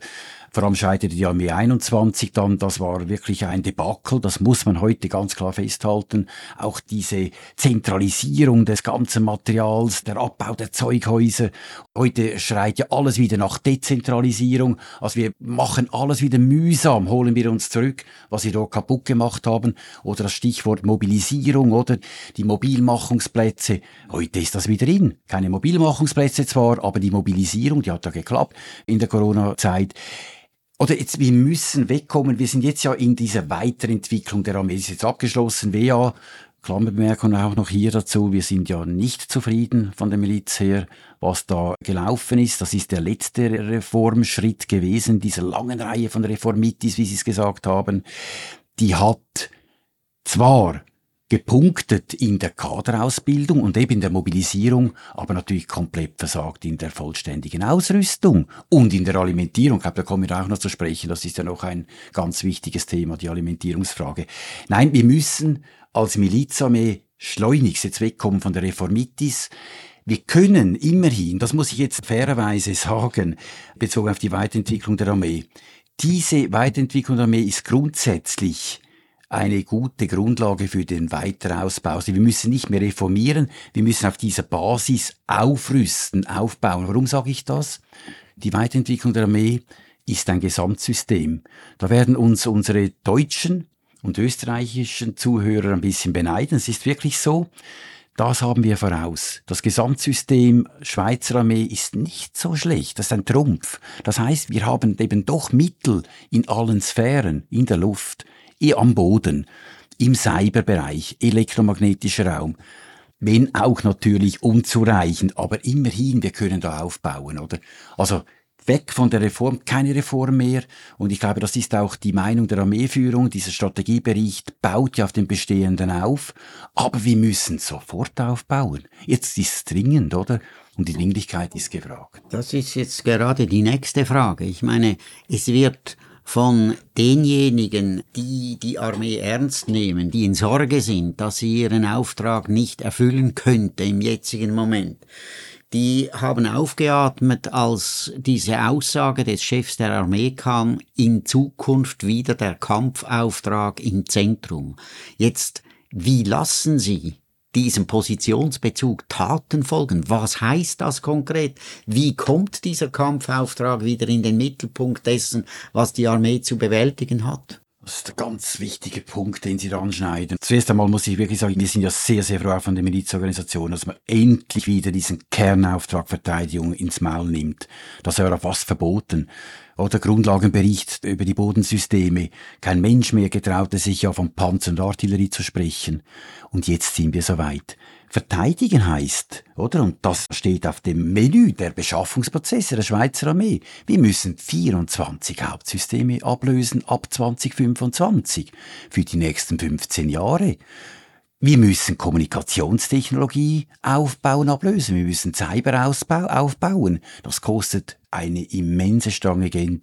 Vor allem scheiterte die Armee 21 dann. Das war wirklich ein Debakel. Das muss man heute ganz klar festhalten. Auch diese Zentralisierung des ganzen Materials, der Abbau der Zeughäuser Heute schreit ja alles wieder nach Dezentralisierung. Also wir machen alles wieder mühsam, holen wir uns zurück, was wir dort kaputt gemacht haben. Oder das Stichwort Mobilisierung oder die Mobilmachungsplätze. Heute ist das wieder in. Keine Mobilmachungsplätze zwar, aber die Mobilisierung, die hat ja geklappt in der Corona-Zeit. Oder jetzt, wir müssen wegkommen. Wir sind jetzt ja in dieser Weiterentwicklung der Armee. ist jetzt abgeschlossen. WA Klammerbemerkung auch noch hier dazu. Wir sind ja nicht zufrieden von der Miliz her, was da gelaufen ist. Das ist der letzte Reformschritt gewesen, dieser langen Reihe von Reformitis, wie Sie es gesagt haben. Die hat zwar gepunktet in der Kaderausbildung und eben in der Mobilisierung, aber natürlich komplett versagt in der vollständigen Ausrüstung und in der Alimentierung. Ich glaube, da kommen wir auch noch zu sprechen. Das ist ja noch ein ganz wichtiges Thema, die Alimentierungsfrage. Nein, wir müssen als Milizarmee schleunigst jetzt wegkommen von der Reformitis. Wir können immerhin, das muss ich jetzt fairerweise sagen, bezogen auf die Weiterentwicklung der Armee, diese Weiterentwicklung der Armee ist grundsätzlich eine gute Grundlage für den Weiterausbau. Also wir müssen nicht mehr reformieren, wir müssen auf dieser Basis aufrüsten, aufbauen. Warum sage ich das? Die Weiterentwicklung der Armee ist ein Gesamtsystem. Da werden uns unsere deutschen und österreichischen Zuhörer ein bisschen beneiden. Es ist wirklich so. Das haben wir voraus. Das Gesamtsystem Schweizer Armee ist nicht so schlecht. Das ist ein Trumpf. Das heißt, wir haben eben doch Mittel in allen Sphären, in der Luft, am Boden, im Cyberbereich, elektromagnetischer Raum. Wenn auch natürlich unzureichend, aber immerhin, wir können da aufbauen, oder? Also, weg von der Reform, keine Reform mehr. Und ich glaube, das ist auch die Meinung der Armeeführung. Dieser Strategiebericht baut ja auf dem Bestehenden auf. Aber wir müssen sofort aufbauen. Jetzt ist es dringend, oder? Und die Dringlichkeit ist gefragt. Das ist jetzt gerade die nächste Frage. Ich meine, es wird von denjenigen, die die Armee ernst nehmen, die in Sorge sind, dass sie ihren Auftrag nicht erfüllen könnte im jetzigen Moment die haben aufgeatmet, als diese Aussage des Chefs der Armee kam, in Zukunft wieder der Kampfauftrag im Zentrum. Jetzt, wie lassen Sie diesem Positionsbezug Taten folgen? Was heißt das konkret? Wie kommt dieser Kampfauftrag wieder in den Mittelpunkt dessen, was die Armee zu bewältigen hat? Das ist ein ganz wichtiger Punkt, den Sie da anschneiden. Zuerst einmal muss ich wirklich sagen, wir sind ja sehr, sehr froh von der Milizorganisation, dass man endlich wieder diesen Kernauftrag Verteidigung ins Maul nimmt. Das wäre fast verboten. Oder Grundlagenbericht über die Bodensysteme. Kein Mensch mehr getraute sich ja von Panzer und Artillerie zu sprechen. Und jetzt sind wir soweit. Verteidigen heißt, oder? Und das steht auf dem Menü der Beschaffungsprozesse der Schweizer Armee. Wir müssen 24 Hauptsysteme ablösen ab 2025 für die nächsten 15 Jahre. Wir müssen Kommunikationstechnologie aufbauen, ablösen. Wir müssen Cyberausbau aufbauen. Das kostet eine immense Stange Geld.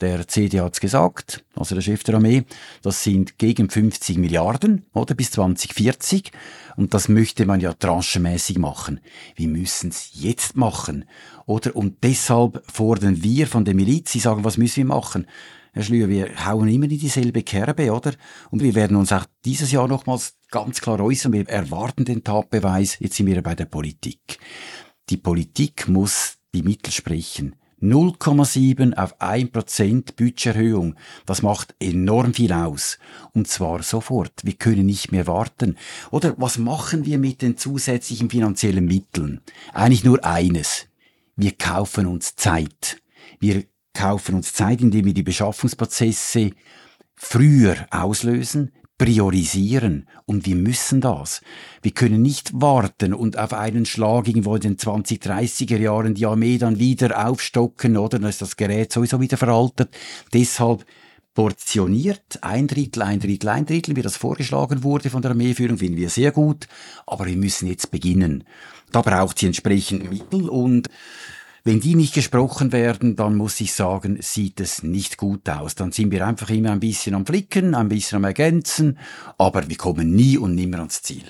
Der CD hat's gesagt, also der Chef der Armee, das sind gegen 50 Milliarden, oder bis 2040. Und das möchte man ja tranchenmäßig machen. Wir müssen's jetzt machen. Oder? Und deshalb fordern wir von der Miliz, sie sagen, was müssen wir machen? Herr Schlüer, wir hauen immer in dieselbe Kerbe, oder? Und wir werden uns auch dieses Jahr nochmals ganz klar äußern. Wir erwarten den Tatbeweis. Jetzt sind wir bei der Politik. Die Politik muss die Mittel sprechen. 0,7 auf 1% Budgeterhöhung. Das macht enorm viel aus. Und zwar sofort. Wir können nicht mehr warten. Oder was machen wir mit den zusätzlichen finanziellen Mitteln? Eigentlich nur eines. Wir kaufen uns Zeit. Wir kaufen uns Zeit, indem wir die Beschaffungsprozesse früher auslösen, priorisieren. Und wir müssen das. Wir können nicht warten und auf einen Schlag irgendwo in den 20, 30er Jahren die Armee dann wieder aufstocken, oder? Dann ist das Gerät sowieso wieder veraltet. Deshalb portioniert, ein Drittel, ein Drittel, ein Drittel, wie das vorgeschlagen wurde von der Armeeführung, finden wir sehr gut. Aber wir müssen jetzt beginnen. Da braucht sie entsprechend Mittel und wenn die nicht gesprochen werden, dann muss ich sagen, sieht es nicht gut aus. Dann sind wir einfach immer ein bisschen am Flicken, ein bisschen am Ergänzen, aber wir kommen nie und nimmer ans Ziel.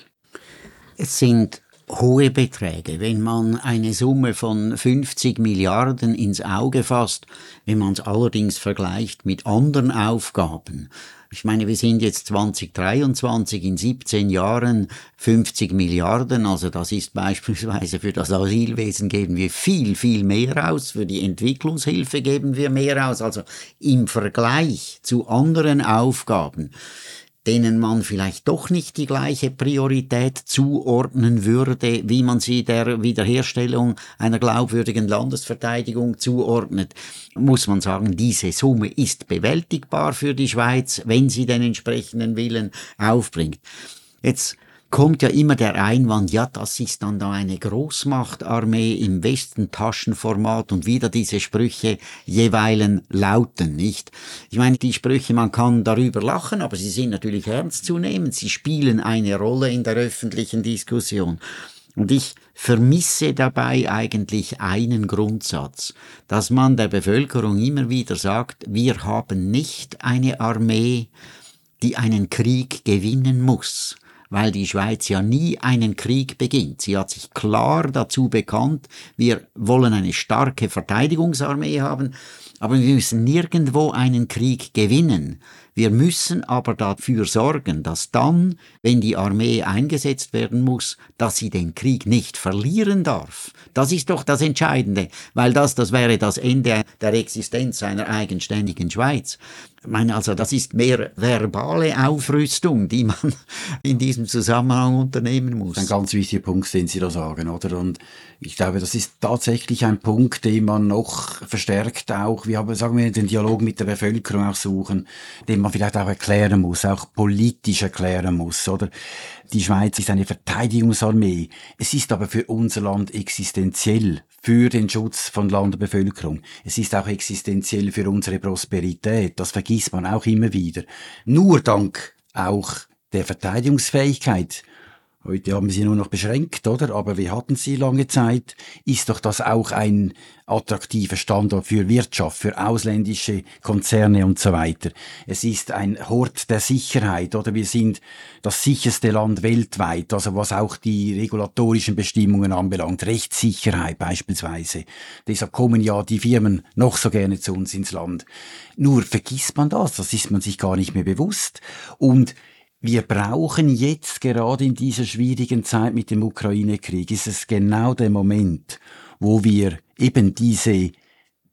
Es sind hohe Beträge. Wenn man eine Summe von 50 Milliarden ins Auge fasst, wenn man es allerdings vergleicht mit anderen Aufgaben, ich meine, wir sind jetzt 2023 in 17 Jahren 50 Milliarden, also das ist beispielsweise für das Asylwesen geben wir viel, viel mehr aus, für die Entwicklungshilfe geben wir mehr aus, also im Vergleich zu anderen Aufgaben denen man vielleicht doch nicht die gleiche Priorität zuordnen würde, wie man sie der Wiederherstellung einer glaubwürdigen Landesverteidigung zuordnet, muss man sagen, diese Summe ist bewältigbar für die Schweiz, wenn sie den entsprechenden Willen aufbringt. Jetzt kommt ja immer der Einwand, ja, das ist dann da eine Großmachtarmee im Westentaschenformat und wieder diese Sprüche jeweilen lauten, nicht? Ich meine, die Sprüche, man kann darüber lachen, aber sie sind natürlich ernst zu nehmen, sie spielen eine Rolle in der öffentlichen Diskussion. Und ich vermisse dabei eigentlich einen Grundsatz, dass man der Bevölkerung immer wieder sagt, wir haben nicht eine Armee, die einen Krieg gewinnen muss weil die Schweiz ja nie einen Krieg beginnt. Sie hat sich klar dazu bekannt, wir wollen eine starke Verteidigungsarmee haben, aber wir müssen nirgendwo einen Krieg gewinnen. Wir müssen aber dafür sorgen, dass dann, wenn die Armee eingesetzt werden muss, dass sie den Krieg nicht verlieren darf. Das ist doch das Entscheidende, weil das, das wäre das Ende der Existenz einer eigenständigen Schweiz. Ich meine, also das ist mehr verbale Aufrüstung, die man in diesem Zusammenhang unternehmen muss. Ein ganz wichtiger Punkt, den Sie da sagen, oder? Und ich glaube, das ist tatsächlich ein Punkt, den man noch verstärkt auch, wir haben, sagen wir, den Dialog mit der Bevölkerung auch suchen, den man vielleicht auch erklären muss, auch politisch erklären muss, oder? Die Schweiz ist eine Verteidigungsarmee. Es ist aber für unser Land existenziell für den Schutz von Land und Bevölkerung. Es ist auch existenziell für unsere Prosperität. Das vergisst man auch immer wieder. Nur dank auch der Verteidigungsfähigkeit Heute haben sie nur noch beschränkt, oder? Aber wir hatten sie lange Zeit. Ist doch das auch ein attraktiver Standort für Wirtschaft, für ausländische Konzerne und so weiter. Es ist ein Hort der Sicherheit, oder? Wir sind das sicherste Land weltweit, also was auch die regulatorischen Bestimmungen anbelangt. Rechtssicherheit beispielsweise. Deshalb kommen ja die Firmen noch so gerne zu uns ins Land. Nur vergisst man das, das ist man sich gar nicht mehr bewusst. Und wir brauchen jetzt gerade in dieser schwierigen Zeit mit dem Ukraine-Krieg, ist es genau der Moment, wo wir eben diese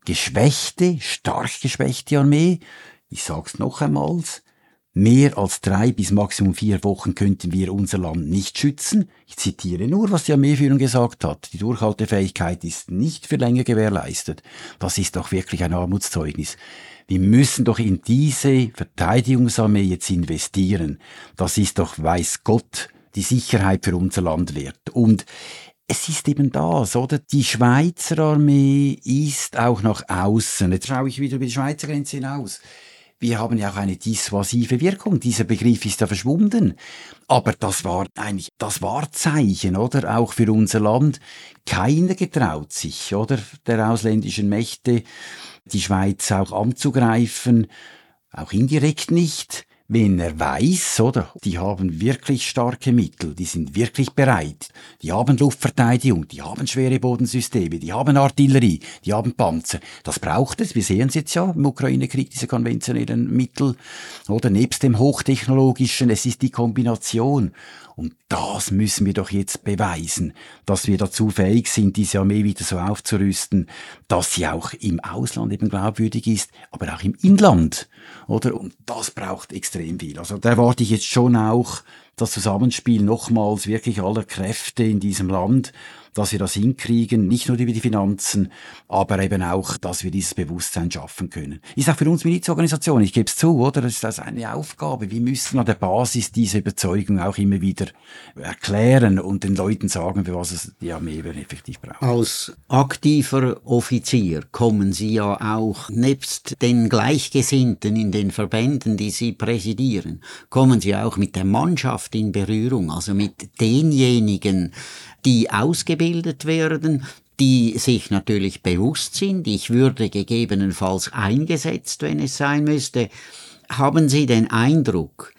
geschwächte, stark geschwächte Armee, ich sag's noch einmal, Mehr als drei bis maximum vier Wochen könnten wir unser Land nicht schützen. Ich zitiere nur, was die Armeeführung gesagt hat. Die Durchhaltefähigkeit ist nicht für länger gewährleistet. Das ist doch wirklich ein Armutszeugnis. Wir müssen doch in diese Verteidigungsarmee jetzt investieren. Das ist doch, weiß Gott, die Sicherheit für unser Land wert. Und es ist eben das, oder? Die Schweizer Armee ist auch nach außen. Jetzt schaue ich wieder über die Schweizer Grenze hinaus wir haben ja auch eine dissuasive Wirkung. Dieser Begriff ist ja verschwunden. Aber das war eigentlich das Wahrzeichen, oder? Auch für unser Land. Keiner getraut sich, oder? Der ausländischen Mächte, die Schweiz auch anzugreifen. Auch indirekt nicht wenn er weiß, oder? Die haben wirklich starke Mittel, die sind wirklich bereit. Die haben Luftverteidigung, die haben schwere Bodensysteme, die haben Artillerie, die haben Panzer. Das braucht es. Wir sehen es jetzt ja im Ukraine-Krieg, diese konventionellen Mittel, oder? Nebst dem hochtechnologischen, es ist die Kombination. Und das müssen wir doch jetzt beweisen, dass wir dazu fähig sind, diese Armee wieder so aufzurüsten, dass sie auch im Ausland eben glaubwürdig ist, aber auch im Inland, oder? Und das braucht extrem viel. Also da erwarte ich jetzt schon auch das Zusammenspiel nochmals wirklich aller Kräfte in diesem Land dass wir das hinkriegen, nicht nur über die Finanzen, aber eben auch, dass wir dieses Bewusstsein schaffen können. Ist auch für uns Milizorganisation, ich gebe es zu, oder? Das ist das eine Aufgabe. Wir müssen an der Basis diese Überzeugung auch immer wieder erklären und den Leuten sagen, für was es die Armee effektiv braucht. Als aktiver Offizier kommen Sie ja auch nebst den Gleichgesinnten in den Verbänden, die Sie präsidieren, kommen Sie auch mit der Mannschaft in Berührung, also mit denjenigen, die ausgebildet werden, die sich natürlich bewusst sind, ich würde gegebenenfalls eingesetzt, wenn es sein müsste. Haben Sie den Eindruck,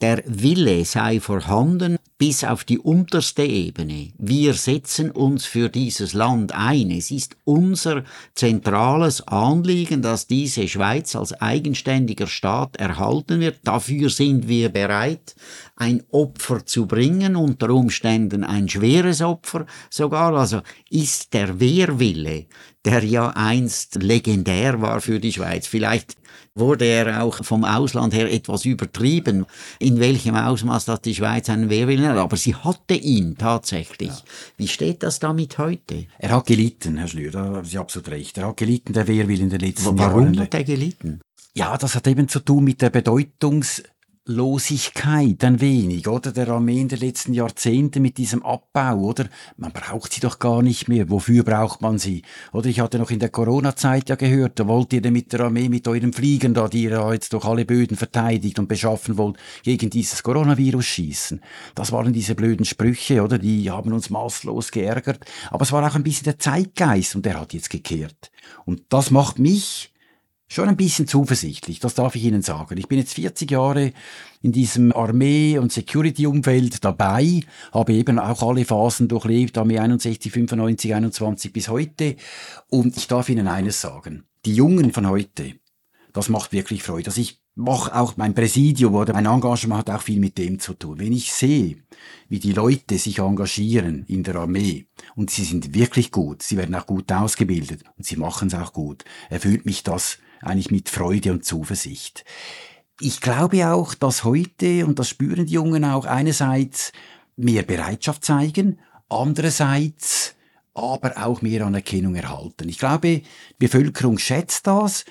der Wille sei vorhanden bis auf die unterste Ebene. Wir setzen uns für dieses Land ein. Es ist unser zentrales Anliegen, dass diese Schweiz als eigenständiger Staat erhalten wird. Dafür sind wir bereit, ein Opfer zu bringen, unter Umständen ein schweres Opfer sogar. Also ist der Wehrwille, der ja einst legendär war für die Schweiz, vielleicht wurde er auch vom Ausland her etwas übertrieben, in welchem Ausmaß dass die Schweiz einen Wehrwillen hat. Aber sie hatte ihn tatsächlich. Ja. Wie steht das damit heute? Er hat gelitten, Herr Schlür, da haben Sie absolut recht. Er hat gelitten, der Wehrwillen der letzten Warum Jahre. Warum hat er gelitten? Ja, das hat eben zu tun mit der Bedeutungs- Losigkeit ein wenig, oder? Der Armee in den letzten Jahrzehnten mit diesem Abbau, oder? Man braucht sie doch gar nicht mehr. Wofür braucht man sie? Oder ich hatte noch in der Corona-Zeit ja gehört, da wollt ihr denn mit der Armee, mit eurem Fliegen da, die ihr jetzt durch alle Böden verteidigt und beschaffen wollt, gegen dieses Coronavirus schießen. Das waren diese blöden Sprüche, oder? Die haben uns maßlos geärgert. Aber es war auch ein bisschen der Zeitgeist und der hat jetzt gekehrt. Und das macht mich schon ein bisschen zuversichtlich, das darf ich Ihnen sagen. Ich bin jetzt 40 Jahre in diesem Armee- und Security-Umfeld dabei, habe eben auch alle Phasen durchlebt, Armee 61, 95, 21 bis heute. Und ich darf Ihnen eines sagen. Die Jungen von heute, das macht wirklich Freude. Also ich mache auch mein Präsidium oder mein Engagement hat auch viel mit dem zu tun. Wenn ich sehe, wie die Leute sich engagieren in der Armee und sie sind wirklich gut, sie werden auch gut ausgebildet und sie machen es auch gut, erfüllt mich das eigentlich mit Freude und Zuversicht. Ich glaube auch, dass heute, und das spüren die Jungen auch, einerseits mehr Bereitschaft zeigen, andererseits aber auch mehr Anerkennung erhalten. Ich glaube, die Bevölkerung schätzt das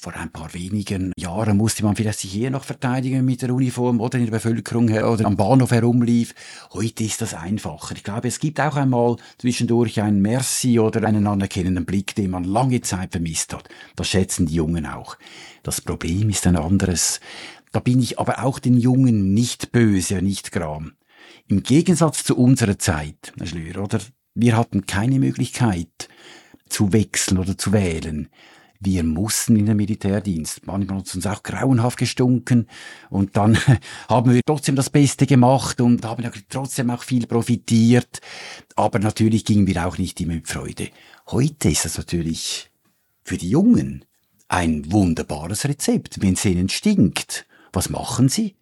vor ein paar wenigen Jahren musste man vielleicht sich hier noch verteidigen mit der Uniform oder in der Bevölkerung oder am Bahnhof herumlief. Heute ist das einfacher. Ich glaube, es gibt auch einmal zwischendurch ein Merci oder einen anerkennenden Blick, den man lange Zeit vermisst hat. Das schätzen die Jungen auch. Das Problem ist ein anderes. Da bin ich aber auch den Jungen nicht böse, nicht gram. Im Gegensatz zu unserer Zeit, Herr Schlür, oder? Wir hatten keine Möglichkeit zu wechseln oder zu wählen wir mussten in den Militärdienst. Manchmal hat es uns auch grauenhaft gestunken und dann haben wir trotzdem das Beste gemacht und haben trotzdem auch viel profitiert. Aber natürlich gingen wir auch nicht immer mit Freude. Heute ist das natürlich für die Jungen ein wunderbares Rezept, wenn es ihnen stinkt. Was machen sie?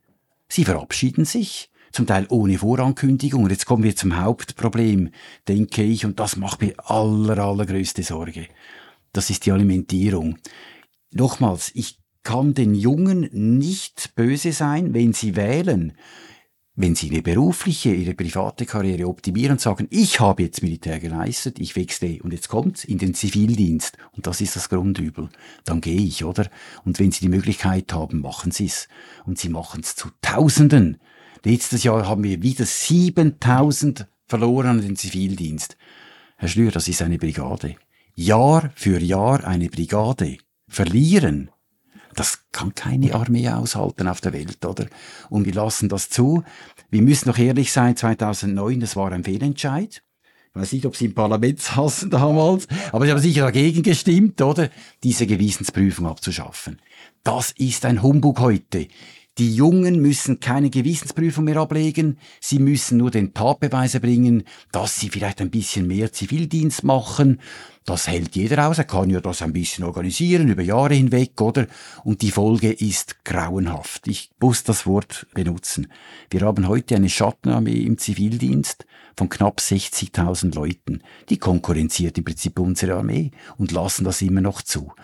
Sie verabschieden sich zum Teil ohne Vorankündigung. Und jetzt kommen wir zum Hauptproblem, denke ich, und das macht mir aller, allergrößte Sorge das ist die Alimentierung. Nochmals, ich kann den Jungen nicht böse sein, wenn sie wählen, wenn sie ihre berufliche, ihre private Karriere optimieren und sagen, ich habe jetzt Militär geleistet, ich wechsle und jetzt kommt's in den Zivildienst und das ist das Grundübel, dann gehe ich, oder? Und wenn sie die Möglichkeit haben, machen sie's und sie machen's zu Tausenden. Letztes Jahr haben wir wieder 7000 verloren an den Zivildienst. Herr Schlür, das ist eine Brigade. Jahr für Jahr eine Brigade verlieren, das kann keine Armee aushalten auf der Welt, oder? Und wir lassen das zu. Wir müssen noch ehrlich sein, 2009, das war ein Fehlentscheid. Ich weiß nicht, ob Sie im Parlament saßen damals, aber Sie haben sicher dagegen gestimmt, oder? Diese Gewissensprüfung abzuschaffen. Das ist ein Humbug heute. Die Jungen müssen keine Gewissensprüfung mehr ablegen, sie müssen nur den Tatbeweis erbringen, dass sie vielleicht ein bisschen mehr Zivildienst machen. Das hält jeder aus, er kann ja das ein bisschen organisieren über Jahre hinweg, oder? Und die Folge ist grauenhaft. Ich muss das Wort benutzen. Wir haben heute eine Schattenarmee im Zivildienst von knapp 60.000 Leuten. Die konkurrenziert im Prinzip unsere Armee und lassen das immer noch zu.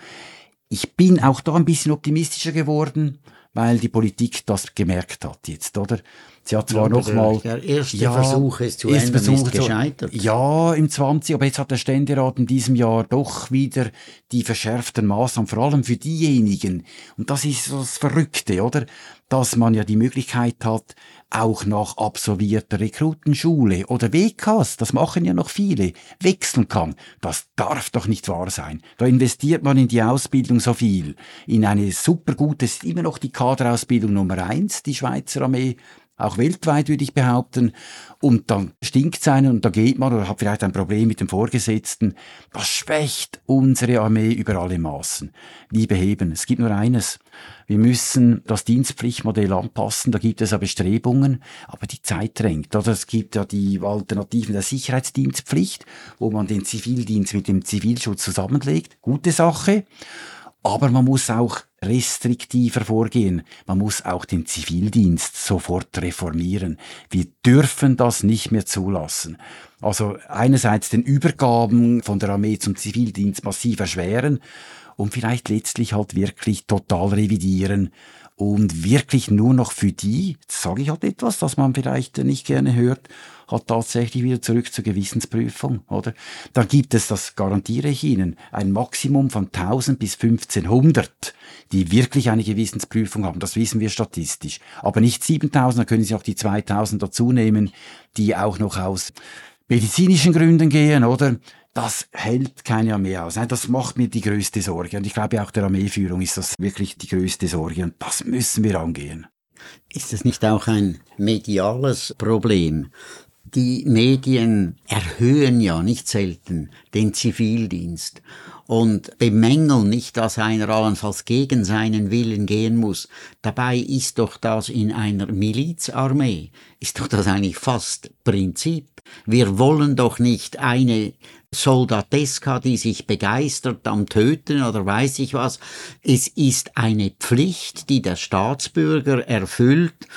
Ich bin auch da ein bisschen optimistischer geworden weil die Politik das gemerkt hat jetzt, oder? Sie hat zwar ja, noch mal der erste ja, Versuch ist zu Ende Versuch ist gescheitert. Ja, im 20, aber jetzt hat der Ständerat in diesem Jahr doch wieder die verschärften Maßnahmen, vor allem für diejenigen. Und das ist das Verrückte, oder? Dass man ja die Möglichkeit hat, auch nach absolvierter Rekrutenschule oder WKs, das machen ja noch viele, wechseln kann. Das darf doch nicht wahr sein. Da investiert man in die Ausbildung so viel. In eine super gute, ist immer noch die Kaderausbildung Nummer eins, die Schweizer Armee auch weltweit würde ich behaupten. Und dann stinkt es einen und da geht man oder hat vielleicht ein Problem mit dem Vorgesetzten. Das schwächt unsere Armee über alle Maßen. Wie beheben? Es gibt nur eines. Wir müssen das Dienstpflichtmodell anpassen. Da gibt es ja Bestrebungen, aber die Zeit drängt. Oder es gibt ja die Alternativen der Sicherheitsdienstpflicht, wo man den Zivildienst mit dem Zivilschutz zusammenlegt. Gute Sache. Aber man muss auch restriktiver vorgehen. Man muss auch den Zivildienst sofort reformieren. Wir dürfen das nicht mehr zulassen. Also einerseits den Übergaben von der Armee zum Zivildienst massiv erschweren und vielleicht letztlich halt wirklich total revidieren und wirklich nur noch für die, sage ich halt etwas, das man vielleicht nicht gerne hört, hat tatsächlich wieder zurück zur Gewissensprüfung, oder? Dann gibt es, das garantiere ich Ihnen, ein Maximum von 1000 bis 1500, die wirklich eine Gewissensprüfung haben. Das wissen wir statistisch. Aber nicht 7000, da können Sie auch die 2000 dazu nehmen, die auch noch aus medizinischen Gründen gehen, oder? Das hält keine Armee aus. Das macht mir die größte Sorge. Und ich glaube, auch der Armeeführung ist das wirklich die größte Sorge. Und das müssen wir angehen. Ist es nicht auch ein mediales Problem? Die Medien erhöhen ja nicht selten den Zivildienst und bemängeln nicht, dass einer allenfalls gegen seinen Willen gehen muss. Dabei ist doch das in einer Milizarmee, ist doch das eigentlich fast Prinzip. Wir wollen doch nicht eine Soldateska, die sich begeistert am Töten oder weiß ich was. Es ist eine Pflicht, die der Staatsbürger erfüllt,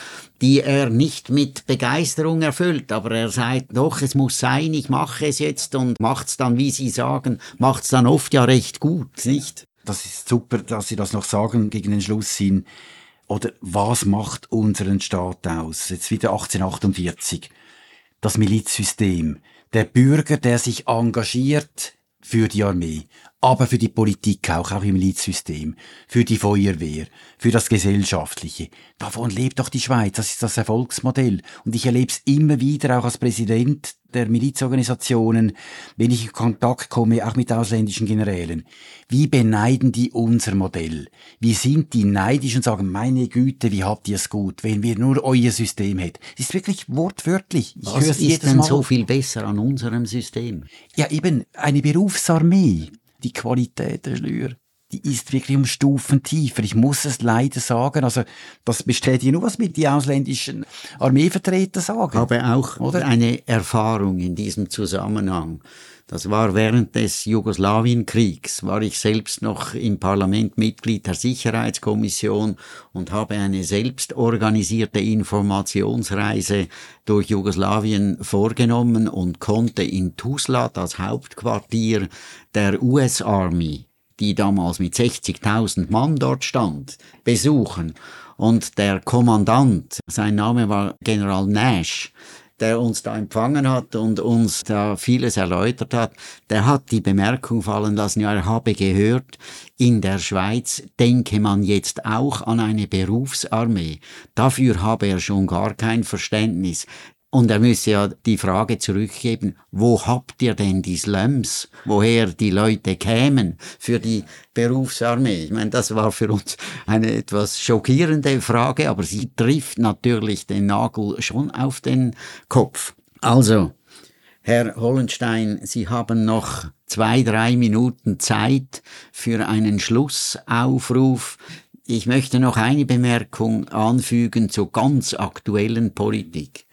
die er nicht mit Begeisterung erfüllt, aber er sagt, doch, es muss sein, ich mache es jetzt und macht's dann, wie Sie sagen, macht's dann oft ja recht gut, nicht? Das ist super, dass Sie das noch sagen gegen den Schluss hin. Oder was macht unseren Staat aus? Jetzt wieder 1848. Das Milizsystem der Bürger, der sich engagiert für die Armee, aber für die Politik auch, auch im Milizsystem, für die Feuerwehr, für das Gesellschaftliche. Davon lebt doch die Schweiz, das ist das Erfolgsmodell. Und ich erlebe es immer wieder auch als Präsident der Milizorganisationen, wenn ich in Kontakt komme, auch mit ausländischen Generälen. Wie beneiden die unser Modell? Wie sind die neidisch und sagen, meine Güte, wie habt ihr es gut, wenn wir nur euer System hätten? Das ist wirklich wortwörtlich. Ich Was ist denn Mal. so viel besser an unserem System? Ja, eben eine Berufsarmee die Qualität der Schlür, die ist wirklich um Stufen tiefer. Ich muss es leider sagen. Also, das bestätigt nur, was mit die ausländischen Armeevertreter sagen. Ich habe auch oder? eine Erfahrung in diesem Zusammenhang. Das war während des Jugoslawienkriegs, war ich selbst noch im Parlament Mitglied der Sicherheitskommission und habe eine selbst organisierte Informationsreise durch Jugoslawien vorgenommen und konnte in Tuzla, das Hauptquartier der US Army, die damals mit 60.000 Mann dort stand, besuchen. Und der Kommandant, sein Name war General Nash, der uns da empfangen hat und uns da vieles erläutert hat, der hat die Bemerkung fallen lassen, ja, er habe gehört, in der Schweiz denke man jetzt auch an eine Berufsarmee. Dafür habe er schon gar kein Verständnis. Und er müsse ja die Frage zurückgeben, wo habt ihr denn die Slums, woher die Leute kämen für die Berufsarmee? Ich meine, das war für uns eine etwas schockierende Frage, aber sie trifft natürlich den Nagel schon auf den Kopf. Also, Herr Hollenstein, Sie haben noch zwei, drei Minuten Zeit für einen Schlussaufruf. Ich möchte noch eine Bemerkung anfügen zur ganz aktuellen Politik.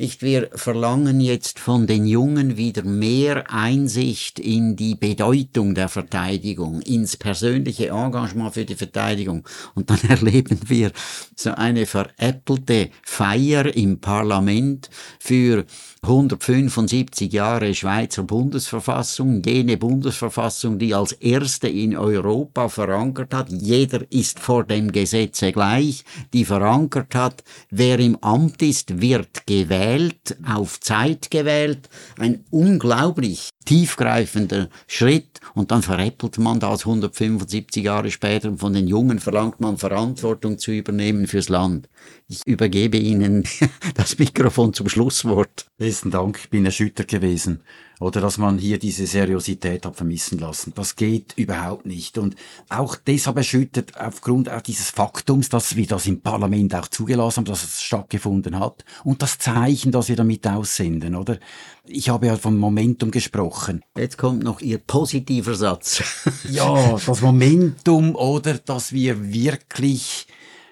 Nicht, wir verlangen jetzt von den Jungen wieder mehr Einsicht in die Bedeutung der Verteidigung, ins persönliche Engagement für die Verteidigung. Und dann erleben wir so eine veräppelte Feier im Parlament für 175 Jahre Schweizer Bundesverfassung, jene Bundesverfassung, die als erste in Europa verankert hat, jeder ist vor dem Gesetze gleich, die verankert hat, wer im Amt ist, wird gewählt, auf Zeit gewählt, ein unglaublich tiefgreifender Schritt und dann veräppelt man das 175 Jahre später und von den Jungen verlangt man Verantwortung zu übernehmen fürs Land. Ich übergebe Ihnen das Mikrofon zum Schlusswort. Besten Dank, ich bin erschüttert gewesen. Oder dass man hier diese Seriosität hat vermissen lassen. Das geht überhaupt nicht. Und auch deshalb erschüttert aufgrund auch dieses Faktums, dass wir das im Parlament auch zugelassen haben, dass es stattgefunden hat. Und das Zeichen, das wir damit aussenden, oder? Ich habe ja vom Momentum gesprochen. Jetzt kommt noch Ihr positiver Satz. ja, das Momentum oder dass wir wirklich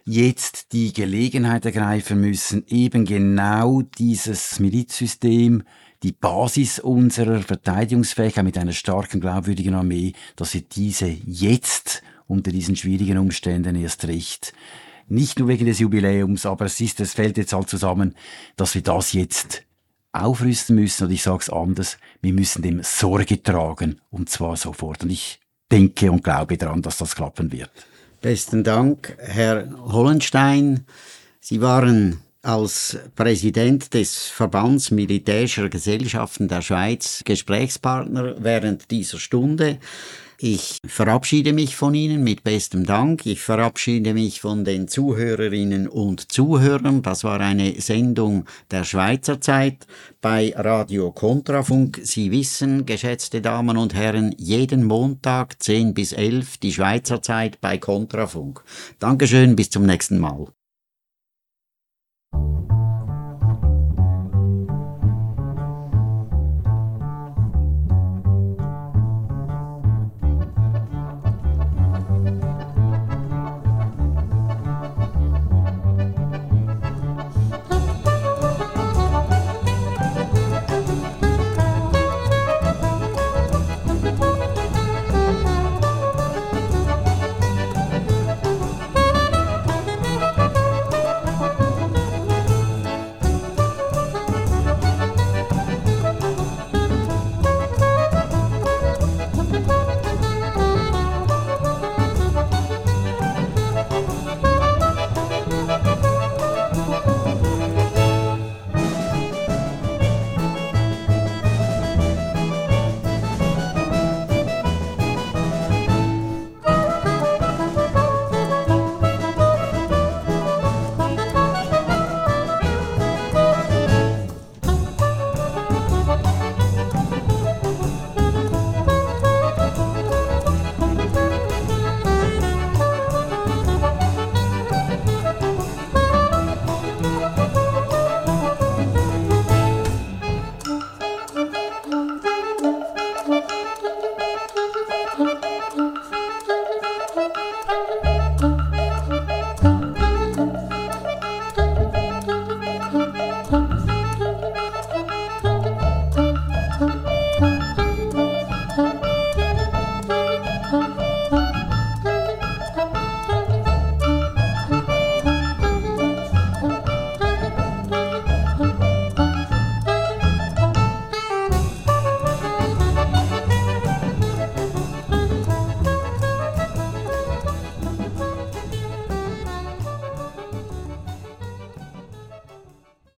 jetzt die Gelegenheit ergreifen müssen, eben genau dieses Milizsystem die Basis unserer Verteidigungsfähigkeit mit einer starken, glaubwürdigen Armee, dass wir diese jetzt unter diesen schwierigen Umständen erst recht nicht nur wegen des Jubiläums, aber es ist, es fällt jetzt halt zusammen, dass wir das jetzt aufrüsten müssen. Und ich sage es anders, wir müssen dem Sorge tragen und zwar sofort. Und ich denke und glaube daran, dass das klappen wird. Besten Dank, Herr Hollenstein. Sie waren als Präsident des Verbands Militärischer Gesellschaften der Schweiz Gesprächspartner während dieser Stunde. Ich verabschiede mich von Ihnen mit bestem Dank. Ich verabschiede mich von den Zuhörerinnen und Zuhörern. Das war eine Sendung der Schweizer Zeit bei Radio Kontrafunk. Sie wissen, geschätzte Damen und Herren, jeden Montag 10 bis 11 die Schweizer Zeit bei Kontrafunk. Dankeschön, bis zum nächsten Mal.